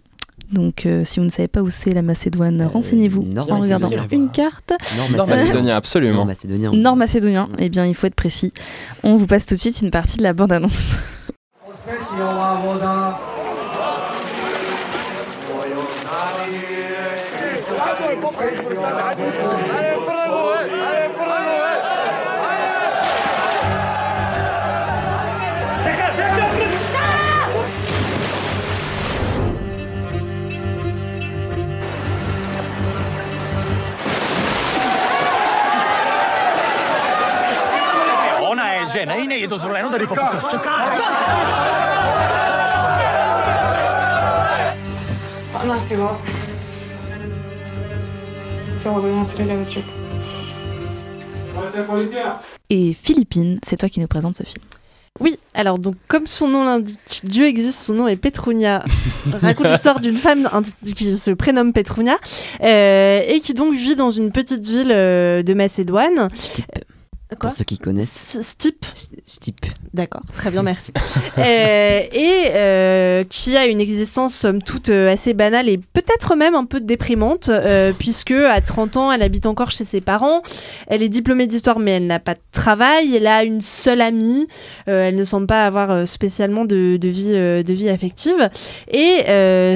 Donc, euh, si vous ne savez pas où c'est la Macédoine, Euh, renseignez-vous en regardant une carte. Nord Nord Macédonien. Macédonien, absolument. Nord Macédonien. Nord eh bien, il faut être précis. On vous passe tout de suite une partie de la bande-annonce. Et Philippine, c'est toi qui nous présente ce film. Oui, alors donc comme son nom l'indique, Dieu existe, son nom est Petrunia, raconte l'histoire d'une femme qui se prénomme Petrunia euh, et qui donc vit dans une petite ville euh, de Macédoine. Pour ceux qui connaissent. Stipe Stipe. D'accord, très bien, merci. Euh, et euh, qui a une existence, somme toute, euh, assez banale et peut-être même un peu déprimante, euh, puisque à 30 ans, elle habite encore chez ses parents. Elle est diplômée d'histoire, mais elle n'a pas de travail. Elle a une seule amie. Elle ne semble pas avoir spécialement de, de vie, de vie affective. Et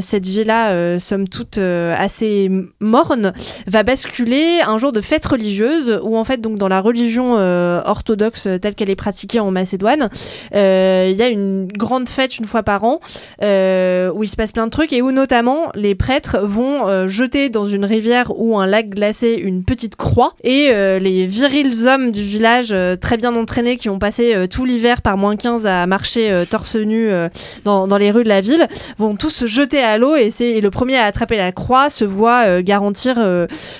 cette vie-là, somme toute, assez morne, va basculer un jour de fête religieuse, où en fait, donc dans la religion orthodoxe euh, telle qu'elle est pratiquée en Macédoine, euh, il y a une grande fête une fois par an euh, où il se passe plein de trucs et où notamment les prêtres vont jeter dans une rivière ou un lac glacé une petite croix. Et les virils hommes du village très bien entraînés qui ont passé tout l'hiver par moins 15 à marcher torse nu dans, dans les rues de la ville vont tous se jeter à l'eau et, c'est le premier à attraper la croix se voit garantir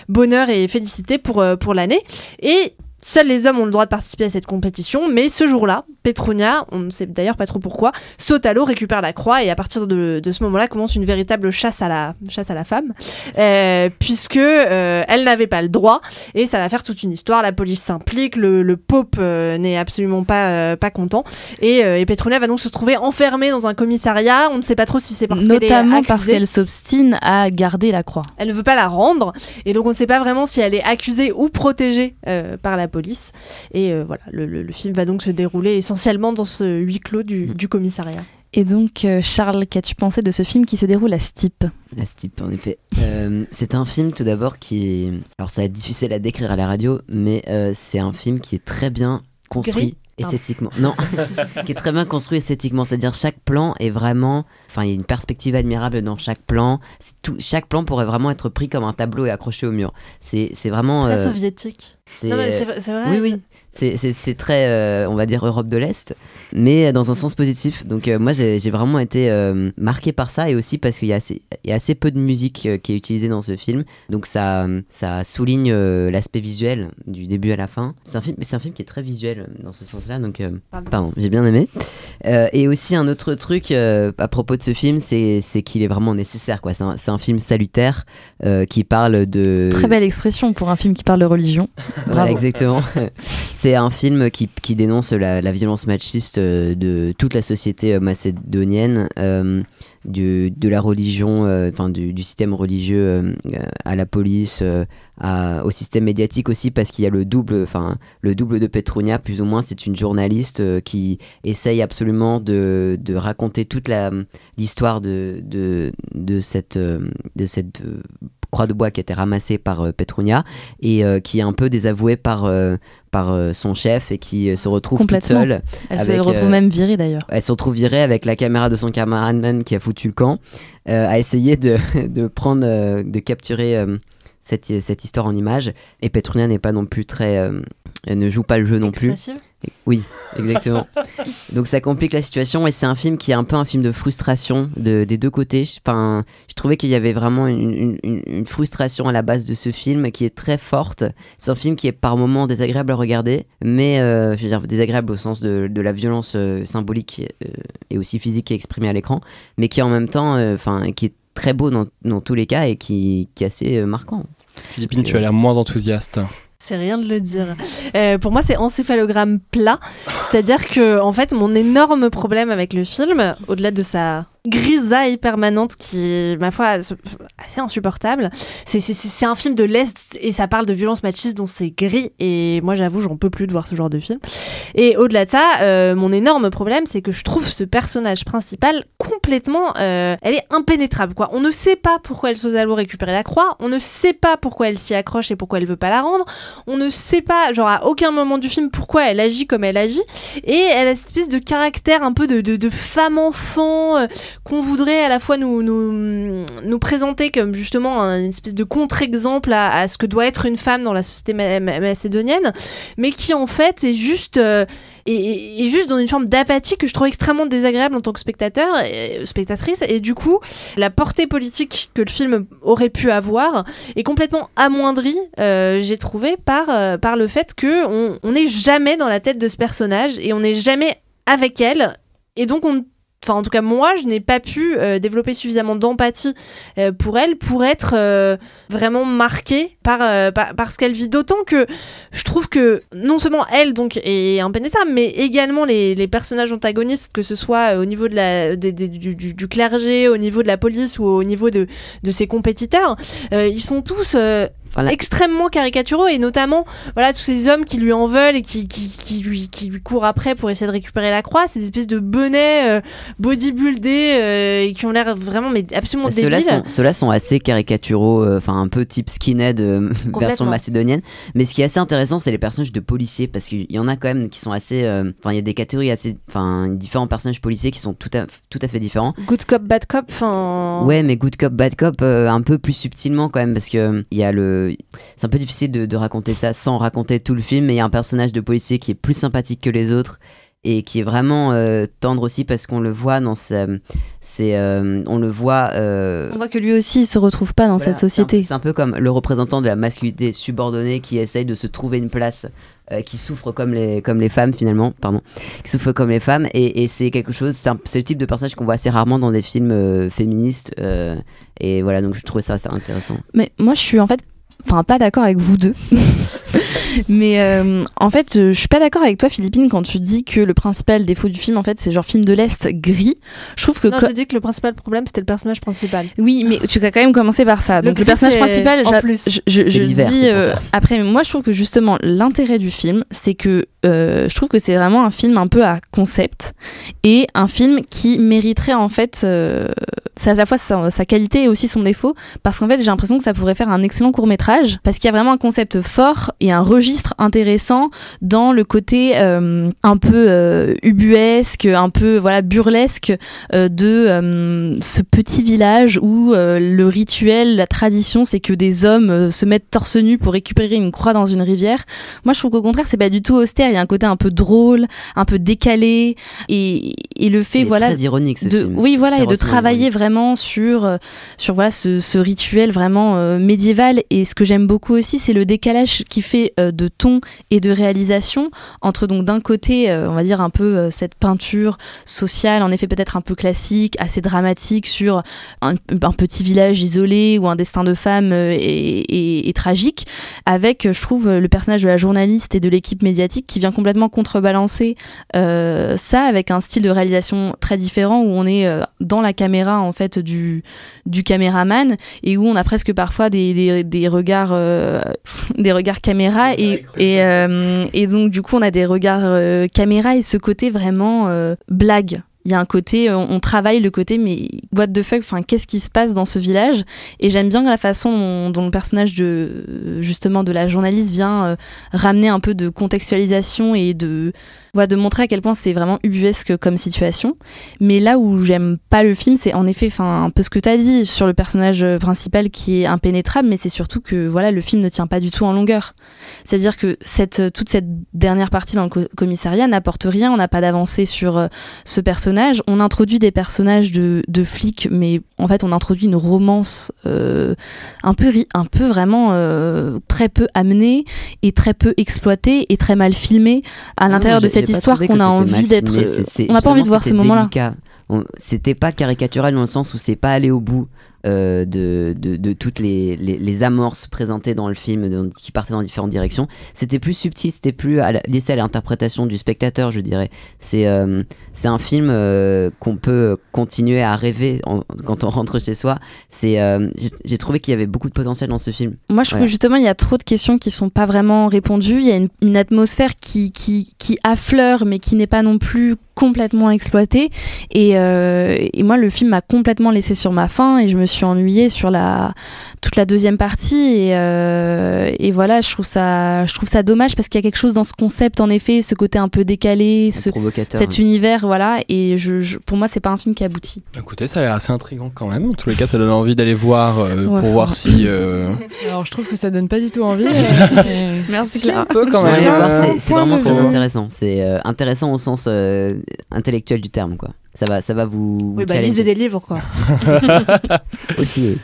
bonheur et félicité pour, pour l'année. Et Seuls les hommes ont le droit de participer à cette compétition, mais ce jour-là, Petronia, on ne sait d'ailleurs pas trop pourquoi, saute à l'eau, récupère la croix, et à partir de, de ce moment-là commence une véritable chasse à la, chasse à la femme, euh, puisque euh, elle n'avait pas le droit, et ça va faire toute une histoire. La police s'implique, le, le pope euh, n'est absolument pas, euh, pas content, et, et Petronia va donc se trouver enfermée dans un commissariat. On ne sait pas trop si c'est parce qu'elle est Notamment parce qu'elle s'obstine à garder la croix. Elle ne veut pas la rendre, et donc on ne sait pas vraiment si elle est accusée ou protégée par la police. Et voilà, le, le- le film va donc se dérouler essentiellement dans ce huis clos du, du commissariat. Et donc, euh, Charles, qu'as-tu pensé de ce film qui se déroule à Stipe La Stipe, en effet. Euh, c'est un film tout d'abord qui est. Alors, ça va être difficile à décrire à la radio, mais euh, c'est un film qui est très bien construit. Gris? Esthétiquement, non, qui est très bien construit esthétiquement, c'est-à-dire chaque plan est vraiment, enfin il y a une perspective admirable dans chaque plan. C'est Tout, chaque plan pourrait vraiment être pris comme un tableau et accroché au mur. C'est c'est vraiment. Très euh, soviétique. c'est- Non, mais c'est vrai- c'est vrai. Oui, oui. C'est- très, euh, on va dire, Europe de l'Est, mais dans un sens positif. Donc euh, moi, j'ai vraiment été euh, marqué par ça, et aussi parce qu'il y, a assez- il y a assez peu de musique qui est utilisée dans ce film. Donc ça, ça souligne l'aspect visuel du début à la fin. C'est un, film- c'est un film qui est très visuel dans ce sens-là, donc Pardon. j'ai bien aimé. Et aussi un autre truc à propos de ce film, c'est qu'il est vraiment nécessaire. C'est un, un film salutaire qui parle de... Très belle expression pour un film qui parle de religion. Voilà, exactement. C'est un film qui, dénonce la, violence machiste euh, de toute la société euh, macédonienne, euh, du- de la religion, enfin du, du système religieux à la police, au système médiatique aussi, parce qu'il y a le double, enfin le double de Petrunia, plus ou moins, c'est une journaliste qui essaye absolument de, de raconter toute l'histoire de, de, de cette, de cette croix de bois qui a été ramassée par euh, Petrunia et euh, qui est un peu désavouée par, euh, par son chef et qui se retrouve toute seule. Elle avec, se retrouve même virée d'ailleurs. Elle se retrouve virée avec la caméra de son cameraman qui a foutu le camp, à essayer de, de prendre, de capturer cette, cette histoire en image. Et Petrunia n'est pas non plus très. euh, elle ne joue pas le jeu non plus. Oui, exactement. Donc ça complique la situation et c'est un film qui est un peu un film de frustration de, des deux côtés. Enfin, je trouvais qu'il y avait vraiment une, une- une- une frustration à la base de ce film qui est très forte. C'est un film qui est par moments désagréable à regarder, mais euh, je veux dire désagréable au sens de, de la violence euh, symbolique euh, et aussi physique qui est exprimée à l'écran, mais qui en même temps, euh, enfin, qui est très beau dans, dans tous les cas et qui, qui est assez marquant. Philippine, tu as l'air moins enthousiaste. C'est rien de le dire. Euh, pour moi, c'est encéphalogramme plat. C'est-à-dire que, en fait, mon énorme problème avec le film, au-delà de sa grisaille permanente qui ma foi, assez insupportable, c'est- un film de l'Est et ça parle de violence machiste dont c'est gris. Et moi, j'avoue, j'en peux plus de voir ce genre de film. Et au-delà de ça, euh, mon énorme problème, c'est que je trouve ce personnage principal complètement. euh, elle est impénétrable, quoi. On ne sait pas pourquoi elle s'ose à récupérer la croix, on ne sait pas pourquoi elle s'y accroche et pourquoi elle veut pas la rendre, on ne sait pas, genre à aucun moment du film, pourquoi elle agit comme elle agit, et elle a cette espèce de caractère un peu de, de, de femme-enfant euh, qu'on voudrait à la fois nous, nous, présenter comme justement un- une espèce de contre-exemple à, ce que doit être une femme dans la société ma- ma- macédonienne, mais qui en fait est juste, euh, est- juste dans une forme d'apathie que je trouve extrêmement désagréable en tant que spectateur, et, spectatrice, et du coup, la portée politique que le film aurait pu avoir est complètement amoindrie, euh, j'ai trouvé, par, euh, par le fait que on n'est jamais dans la tête de ce personnage et on n'est jamais avec elle. Et donc on ne enfin en tout cas moi je n'ai pas pu euh, développer suffisamment d'empathie euh, pour elle pour être euh, vraiment marquée par, ce qu'elle vit. D'autant que je trouve que non seulement elle donc est impénétrable mais également les, personnages antagonistes que ce soit au niveau du, clergé au niveau de la police ou au niveau de, ses compétiteurs ils sont tous extrêmement caricaturaux et notamment voilà tous ces hommes qui lui en veulent et qui, qui, qui lui, qui lui courent après pour essayer de récupérer la croix ces espèces de bonnets euh, bodybuildés euh, et qui ont l'air vraiment mais absolument Ceux-là débiles sont, ceux-là sont assez caricaturaux, euh, enfin un peu type skinhead euh, version macédonienne. Mais ce qui est assez intéressant, c'est les personnages de policiers, parce qu'il y en a quand même qui sont assez. Enfin, il y a des catégories assez. Enfin, différents personnages policiers qui sont tout à, tout à fait différents. good cop bad cop enfin Ouais, mais good cop, bad cop, un peu plus subtilement quand même, parce que il y a le. C'est un peu difficile de, de raconter ça sans raconter tout le film, mais il y a un personnage de policier qui est plus sympathique que les autres et qui est vraiment euh, tendre aussi parce qu'on le voit dans sa. C'est. euh, on le voit. euh, On voit que lui aussi il se retrouve pas dans voilà, cette société. C'est un, peu comme le représentant de la masculinité subordonnée qui essaye de se trouver une place, qui souffre comme les, comme les femmes finalement, pardon, qui souffre comme les femmes. Et, et c'est quelque chose, c'est le type de personnage qu'on voit assez rarement dans des films féministes. et voilà, donc je trouvais ça assez intéressant. Mais moi, je suis en fait, enfin, pas d'accord avec vous deux. Mais euh, en fait, euh, je suis pas d'accord avec toi, Philippine, quand tu dis que le principal défaut du film, en fait, c'est genre film de l'Est gris. Je trouve que. non j'ai dit que le principal problème c'était le personnage principal Oui, mais tu vas quand même commencer par ça. Le Donc le personnage principal, en plus. je, je, je dis euh, après. Moi, je trouve que justement l'intérêt du film, c'est que euh, je trouve que c'est vraiment un film un peu à concept et un film qui mériterait en fait, euh, c'est à la fois sa, sa qualité et aussi son défaut, parce qu'en fait j'ai l'impression que ça pourrait faire un excellent court métrage parce qu'il y a vraiment un concept fort et un registre intéressant dans le côté euh, un peu euh, ubuesque, un peu voilà burlesque euh, de ce petit village où le rituel, la tradition, c'est que des hommes se mettent torse nu pour récupérer une croix dans une rivière. Moi, je trouve qu'au contraire, c'est pas du tout austère. Il y a un côté un peu drôle, un peu décalé, et, et le fait, voilà, très ironique ce de, film. oui, voilà, et de travailler ironique. Vraiment sur, euh, sur voilà, ce, ce rituel vraiment euh, médiéval. Et ce que j'aime beaucoup aussi, c'est le décalage qui fait euh, de ton et de réalisation entre donc d'un côté, on va dire un peu cette peinture sociale, en effet peut-être un peu classique, assez dramatique sur un, petit village isolé où un destin de femme est, est- est tragique, avec, je trouve, le personnage de la journaliste et de l'équipe médiatique qui vient complètement contrebalancer ça avec un style de réalisation très différent où on est dans la caméra en fait du, du caméraman et où on a presque parfois des, des, des regards euh, des regards caméra et, et, euh, et donc du coup on a des regards euh, caméra et ce côté vraiment blague. Il y a un côté, on, on travaille le côté, mais what the fuck, enfin, qu'est-ce qui se passe dans ce village? Et j'aime bien la façon dont, dont le personnage de, justement, de la journaliste vient euh, ramener un peu de contextualisation et de, voilà, de montrer à quel point c'est vraiment ubuesque comme situation. Mais là où j'aime pas le film, c'est en effet, un peu ce que tu as dit sur le personnage principal qui est impénétrable, mais c'est surtout que voilà, le film ne tient pas du tout en longueur. C'est-à-dire que cette, toute cette dernière partie dans le co- commissariat n'apporte rien, on n'a pas d'avancée sur euh, ce personnage. On introduit des personnages de, de flics, mais en fait, on introduit une romance euh, un, peu, un peu vraiment euh, très peu amenée et très peu exploitée et très mal filmée à Non, l'intérieur de j'ai- cette histoire qu'on a envie d'être. c'est- On n'a pas envie de voir délicat. On- C'était pas caricatural dans le sens où c'est pas allé au bout euh, de, de, de toutes les, les, les amorces présentées dans le film qui partaient dans différentes directions. C'était plus subtil, c'était plus à la- laissé à l'interprétation du spectateur, je dirais. C'est euh, c'est un film euh, qu'on peut continuer à rêver en- quand on rentre chez soi. C'est euh, j'ai- J'ai trouvé qu'il y avait beaucoup de potentiel dans ce film. Moi, je trouve Voilà. que justement, il y a trop de questions qui sont pas vraiment répondues. Il y a une, une atmosphère qui, qui, qui affleure, mais qui n'est pas non plus complètement exploitée. Et, euh, et moi, le film m'a complètement laissé sur ma faim et je me suis ennuyée sur la, toute la deuxième partie. Et, euh, et voilà, je trouve, ça, je trouve ça dommage parce qu'il y a quelque chose dans ce concept, en effet, ce côté un peu décalé, ce, provocateur. cet univers, voilà. Et je, je- pour moi, c'est pas un film qui aboutit. Écoutez, ça a l'air assez intriguant quand même. En tous les cas, ça donne envie d'aller voir euh, Ouais, pour voir si. euh, Alors je trouve que ça donne pas du tout envie. euh, Merci Si, un peu quand même. Euh, c'est- vraiment très intéressant. C'est euh, intéressant au sens euh, intellectuel du terme, quoi. Ça va, ça va vous. oui bah lisez des livres quoi aussi.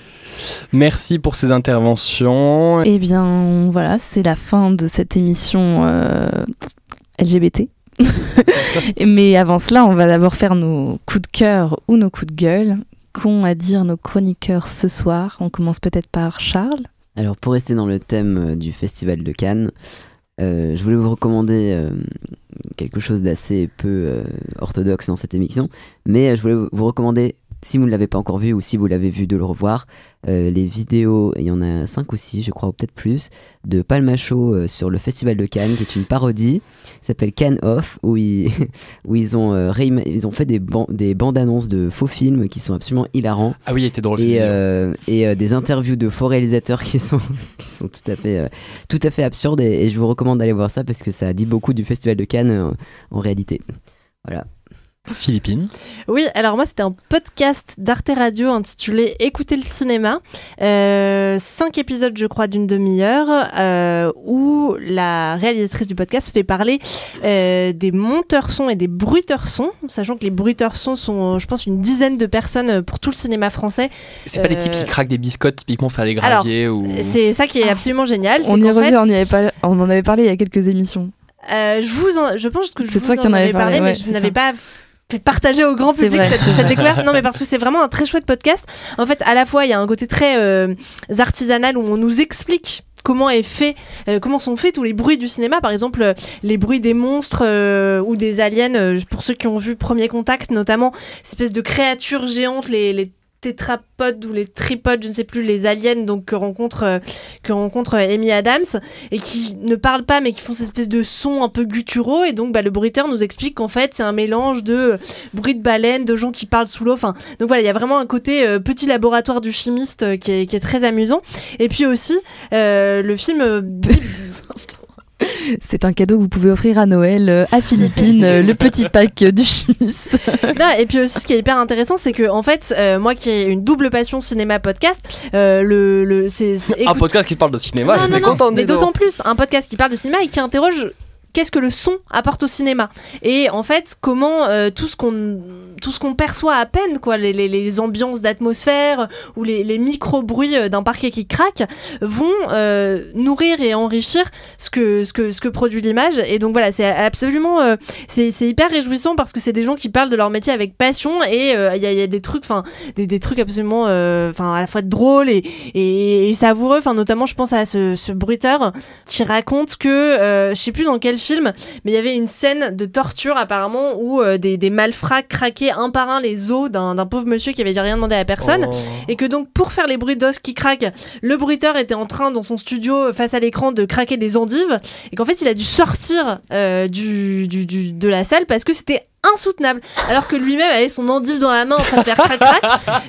Merci pour ces interventions. Eh bien, voilà, c'est la fin de cette émission euh, LGBT. Mais avant cela, on va d'abord faire nos coups de cœur ou nos coups de gueule. Qu'ont à dire nos chroniqueurs ce soir? On commence peut-être par Charles. Alors pour rester dans le thème euh, du Festival de Cannes, euh, je voulais vous recommander euh, quelque chose d'assez peu euh, orthodoxe dans cette émission, mais euh, je voulais vous recommander, si vous ne l'avez pas encore vu ou si vous l'avez vu, de le revoir, euh, les vidéos, il y en a 5 ou 6 je crois, ou peut-être plus, de Palmacho euh, sur le Festival de Cannes, qui est une parodie, s'appelle Cannes Off, où ils, où ils, ont, euh, ils ont fait des, ban- des bandes annonces de faux films qui sont absolument hilarants. Ah oui, il était drôle. Et, euh, et des interviews de faux réalisateurs qui sont, qui sont tout, à fait, tout à fait absurdes. Et, et je vous recommande d'aller voir ça parce que ça dit beaucoup du Festival de Cannes en réalité. Voilà. Philippines. Oui, alors moi c'était un podcast d'Arte Radio intitulé Écouter le cinéma, euh, cinq épisodes je crois d'une demi-heure euh, où la réalisatrice du podcast fait parler euh, des monteurs son et des bruiteurs son, sachant que les bruiteurs son sont je pense une dizaine de personnes pour tout le cinéma français. C'est pas les types qui craquent des biscottes typiquement faire des alors, graviers ou. C'est ça qui est absolument génial. On y revient, fait, on, y avait pas- on en avait parlé il y a quelques émissions. euh, je vous en- je pense que je C'est vous toi qui en avais avais parlé, mais je n'avais pas partager au grand public cette, cette découverte. Non, mais parce que c'est vraiment un très chouette podcast. En fait, à la fois, il y a un côté très euh, artisanal où on nous explique comment est fait, euh, comment sont faits tous les bruits du cinéma, par exemple euh, les bruits des monstres euh, ou des aliens. euh, pour ceux qui ont vu Premier Contact, notamment, espèce de créatures géantes, les, les tétrapodes ou les tripodes, je ne sais plus, les aliens donc que rencontre euh, que rencontre euh, Amy Adams et qui ne parlent pas mais qui font cette espèce de son un peu gutturaux et donc bah, le bruiteur nous explique qu'en fait c'est un mélange de euh, bruit de baleine, de gens qui parlent sous l'eau. Enfin donc voilà il y a vraiment un côté euh, petit laboratoire du chimiste qui, est, qui est très amusant et puis aussi le film C'est un cadeau que vous pouvez offrir à Noël euh, à Philippines, euh, le petit pack du chimiste. Non, et puis aussi, ce qui est hyper intéressant, c'est que en fait, euh, moi qui ai une double passion cinéma podcast, euh, le, le c'est c'est- Un podcast qui parle de cinéma, non, j'étais non, non, content mais d'autant plus un podcast qui parle de cinéma et qui interroge qu'est-ce que le son apporte au cinéma? Et en fait comment euh, tout ce qu'on tout ce qu'on perçoit à peine quoi. Les, les, ambiances d'atmosphère ou les, les micro bruits d'un parquet qui craque vont euh, nourrir et enrichir ce que ce que ce que produit l'image. Et donc voilà c'est absolument euh, c'est hyper réjouissant parce que c'est des gens qui parlent de leur métier avec passion et euh, il y, a, y a des trucs enfin des, des trucs absolument euh, enfin à la fois drôles et, et, savoureux. Enfin notamment je pense à ce, ce bruiteur qui raconte que euh, je sais plus dans quel film mais il y avait une scène de torture apparemment où euh, des, des malfrats craquaient un par un les os d'un d'un pauvre monsieur qui avait rien demandé à personne Oh. et que donc pour faire les bruits d'os qui craquent le bruiteur était en train dans son studio face à l'écran de craquer des endives et qu'en fait il a dû sortir euh, du, du, du- de la salle parce que c'était insoutenable. Alors que lui-même avait son endive dans la main en train de faire crac crac.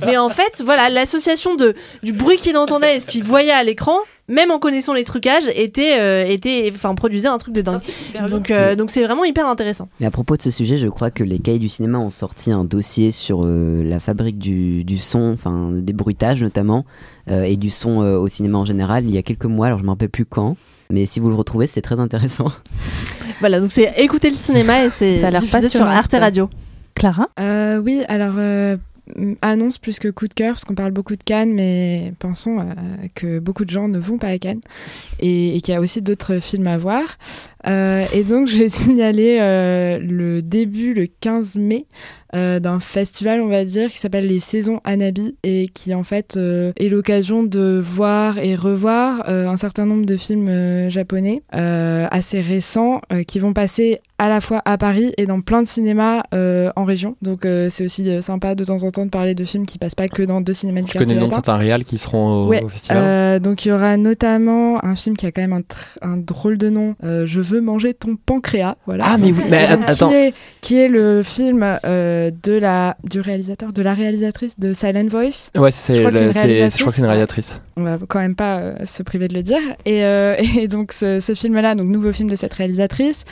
Mais en fait voilà l'association de du bruit qu'il entendait et ce qu'il voyait à l'écran même en connaissant les trucages était euh, était enfin produisait un truc de dingue. Donc euh, donc c'est vraiment hyper intéressant. Mais à propos de ce sujet, je crois que les cahiers du cinéma ont sorti un dossier sur euh, la fabrique du, du son, enfin des bruitages notamment, euh, et du son euh, au cinéma en général, il y a quelques mois, alors je me rappelle plus quand. Mais si vous le retrouvez, c'est très intéressant. voilà donc c'est écouter le cinéma et c'est Ça a l'air diffusé sur Arte. Radio Clara? Euh, oui, alors euh, annonce plus que coup de cœur, parce qu'on parle beaucoup de Cannes, mais pensons euh, que beaucoup de gens ne vont pas à Cannes et, et qu'il y a aussi d'autres films à voir. Euh, et donc, je vais signaler euh, le début, le 15 mai, euh, d'un festival, on va dire, qui s'appelle les Saisons Anabi et qui en fait euh, est l'occasion de voir et revoir un certain nombre de films japonais assez récents qui vont passer à la fois à Paris et dans plein de cinémas euh, en région. Donc euh, c'est aussi euh, sympa de temps en temps de parler de films qui passent pas que dans deux cinémas du Je connais le nom de certains réals qui seront au, Ouais, au festival? donc il y aura notamment un film qui a quand même un, drôle de nom, Je veux manger ton pancréas. Voilà. Ah, mais oui, mais attends. Qui est, qui est le film euh, de la, du réalisateur, de la réalisatrice de Silent Voice? Ouais, c'est je crois que c'est une que c'est réalisatrice. réalisatrice. On va quand même pas euh, se priver de le dire. Et, euh, et donc ce, ce film-là, donc nouveau film de cette réalisatrice.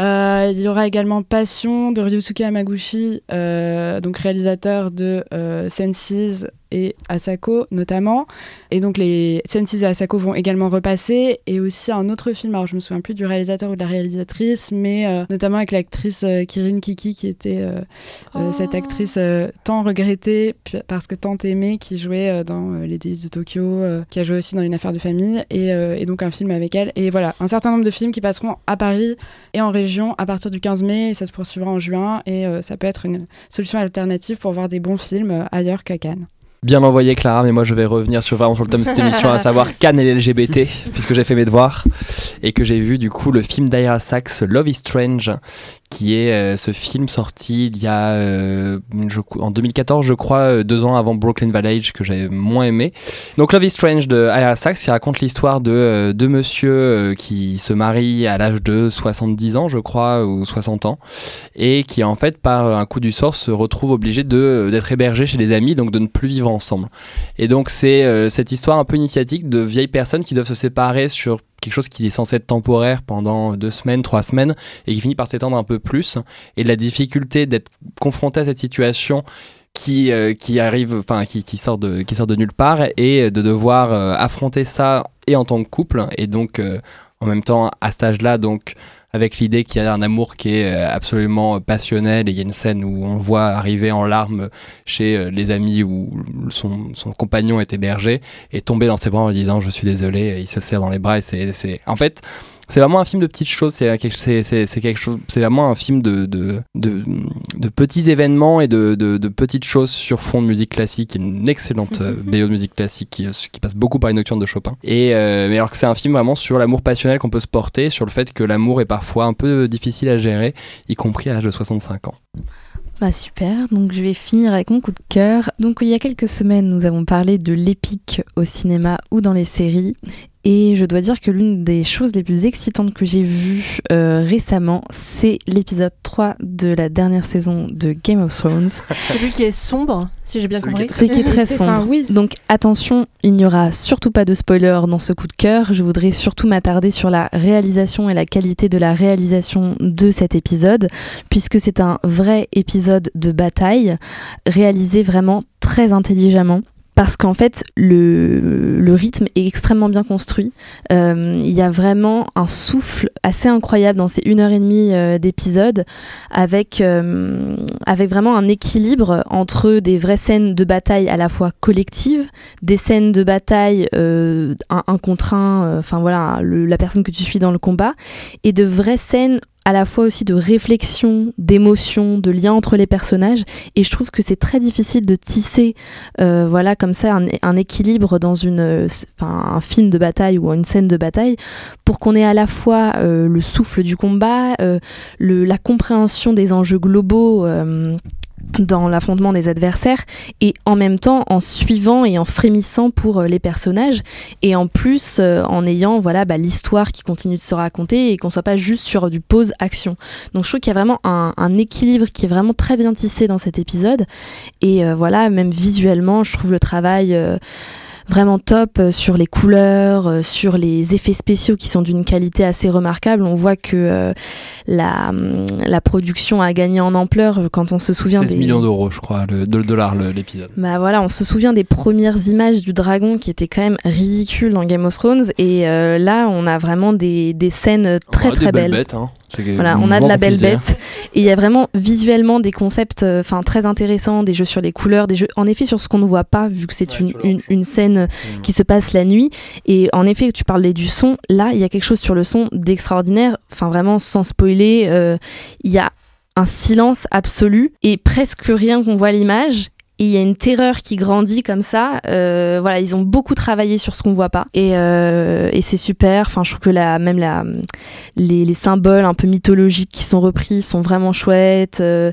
Euh, il y aura également Passion de Ryusuke Hamaguchi, euh, donc réalisateur de euh, Senses et Asako notamment. Et donc les Sensi et Asako vont également repasser. Et aussi un autre film, alors je me souviens plus du réalisateur ou de la réalisatrice, mais euh, notamment avec l'actrice euh, Kirin Kiki qui était euh, euh, cette actrice tant regrettée parce que tant aimée qui jouait dans Les Délices de Tokyo, qui a joué aussi dans Une affaire de famille et, et donc un film avec elle. Et voilà, un certain nombre de films qui passeront à Paris et en région à partir du 15 mai et ça se poursuivra en juin et ça peut être une solution alternative pour voir des bons films ailleurs qu'à Cannes. Bien envoyé Clara, mais moi je vais revenir sur vraiment sur le thème de cette émission, à savoir Cannes et l'LGBT, puisque j'ai fait mes devoirs et que j'ai vu du coup le film d'Ira Sachs, Love is Strange, qui est euh, ce film sorti il y a euh, je- en 2014, je crois, euh, deux ans avant Brooklyn Village que j'avais moins aimé. Donc Love is Strange de Ira Sachs, qui raconte l'histoire de euh, deux monsieur euh, qui se marient à l'âge de 70 ans, je crois, ou 60 ans, et qui en fait par un coup du sort se retrouvent obligés de d'être hébergés chez des amis, donc de ne plus vivre ensemble. Et donc c'est cette histoire un peu initiatique de vieilles personnes qui doivent se séparer sur quelque chose qui est censé être temporaire pendant deux semaines, trois semaines, et qui finit par s'étendre un peu plus, et la difficulté d'être confronté à cette situation qui, euh, arrive, enfin qui, qui, sort de, qui sort de nulle part, et de devoir euh, affronter ça et en tant que couple, et donc euh, en même temps à cet âge-là, donc avec l'idée qu'il y a un amour qui est euh, absolument passionnel et il y a une scène où on voit arriver en larmes chez euh, les amis où son, compagnon est hébergé et tomber dans ses bras en lui disant je suis désolé il se serre dans les bras et c'est- en fait c'est vraiment un film de petites choses c'est quelque, chose c'est vraiment un film de, de, de, de petits événements et de, petites choses sur fond de musique classique une excellente euh, BO de musique classique qui, qui passe beaucoup par les nocturnes de Chopin et euh, mais alors que c'est un film vraiment sur l'amour passionnel qu'on peut se porter sur le fait que l'amour est parfois un peu difficile à gérer y compris à l'âge de 65 ans Bah super, donc je vais finir avec mon coup de cœur. Donc il y a quelques semaines, nous avons parlé de l'épique au cinéma ou dans les séries. Et je dois dire que l'une des choses les plus excitantes que j'ai vues euh, récemment, c'est l'épisode 3 de la dernière saison de Game of Thrones. Celui qui est sombre, si j'ai bien compris. Ce qui est très sombre. oui. Donc attention, il n'y aura surtout pas de spoiler dans ce coup de cœur. Je voudrais surtout m'attarder sur la réalisation et la qualité de la réalisation de cet épisode, puisque c'est un vrai épisode de bataille, réalisé vraiment très intelligemment. Parce qu'en fait, le, rythme est extrêmement bien construit. Euh, Il y a vraiment un souffle assez incroyable dans ces une heure et demie euh, euh, avec vraiment un équilibre entre des vraies scènes de bataille à la fois collectives, des scènes de bataille euh, un, contre un, enfin voilà, la personne que tu suis dans le combat, et de vraies scènes à la fois aussi de réflexion, d'émotion, de lien entre les personnages. Et je trouve que c'est très difficile de tisser, euh, voilà, comme ça, un, équilibre dans une, un film de bataille ou une scène de bataille, pour qu'on ait à la fois euh, le souffle du combat, euh, le, la compréhension des enjeux globaux. Dans l'affrontement des adversaires et en même temps en suivant et en frémissant pour euh, les personnages et en plus euh, en ayant voilà bah, l'histoire qui continue de se raconter et qu'on soit pas juste sur du pause action. Donc je trouve qu'il y a vraiment un, équilibre qui est vraiment très bien tissé dans cet épisode et euh, voilà même visuellement je trouve le travail vraiment top euh, sur les couleurs, euh, sur les effets spéciaux qui sont d'une qualité assez remarquable. On voit que euh, la, hum, la production a gagné en ampleur quand on se souvient 16 des millions d'euros je crois le, de dollars l'épisode bah voilà, on se souvient des premières images du dragon qui étaient quand même ridicules dans Game of Thrones et là on a vraiment des, des scènes très Oh, des très belles belles. bêtes, hein. Voilà, on a de la belle plaisir. bête et il y a vraiment visuellement des concepts euh, enfin très intéressants, des jeux sur les couleurs, des jeux en effet sur ce qu'on ne voit pas vu que c'est une, une, une scène Mm. qui se passe la nuit et en effet tu parlais du son, là il y a quelque chose sur le son d'extraordinaire, enfin vraiment sans spoiler, euh, il y a un silence absolu et presque rien qu'on voit à l'image. Et il y a une terreur qui grandit comme ça. Euh, voilà, ils ont beaucoup travaillé sur ce qu'on voit pas. Et, euh, et c'est super. Enfin, je trouve que la, même la, les, les symboles un peu mythologiques qui sont repris sont vraiment chouettes. euh,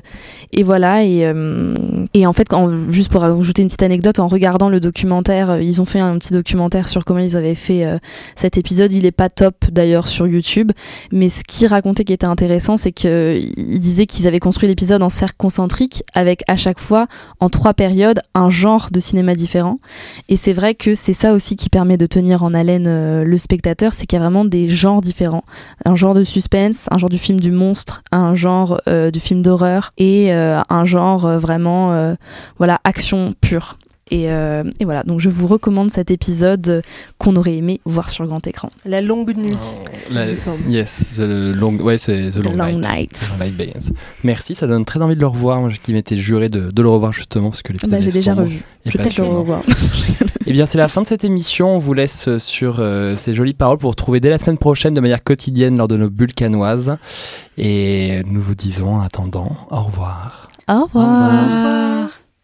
et voilà. Et, euh, et en fait, juste pour ajouter une petite anecdote, en regardant le documentaire, euh, ils ont fait un petit documentaire sur comment ils avaient fait euh, cet épisode. Il est pas top d'ailleurs sur YouTube. Mais ce qu'ils racontaient qui était intéressant, c'est qu'ils disaient qu'ils avaient construit l'épisode en cercle concentrique avec à chaque fois, en trois périodes, un genre de cinéma différent. Et c'est vrai que c'est ça aussi qui permet de tenir en haleine euh, le spectateur, c'est qu'il y a vraiment des genres différents. Un genre de suspense, un genre du film du monstre, un genre du film d'horreur et un genre vraiment, euh, voilà, action pure. Et, euh, et voilà, donc je vous recommande cet épisode qu'on aurait aimé voir sur grand écran. La longue nuit. La- me semble. yes, the long, ouais, c'est The Long, The Long Night. Night. The Long Night Begins. Merci, ça donne très envie de le revoir. Moi qui m'étais juré de, de le revoir justement parce que l'épisode Bah, j'ai déjà revu. et Peut-être le revoir. Eh bien, c'est la fin de cette émission. On vous laisse sur euh, ces jolies paroles pour retrouver dès la semaine prochaine de manière quotidienne lors de nos bulles canoises. Et nous vous disons en attendant au revoir. Au revoir.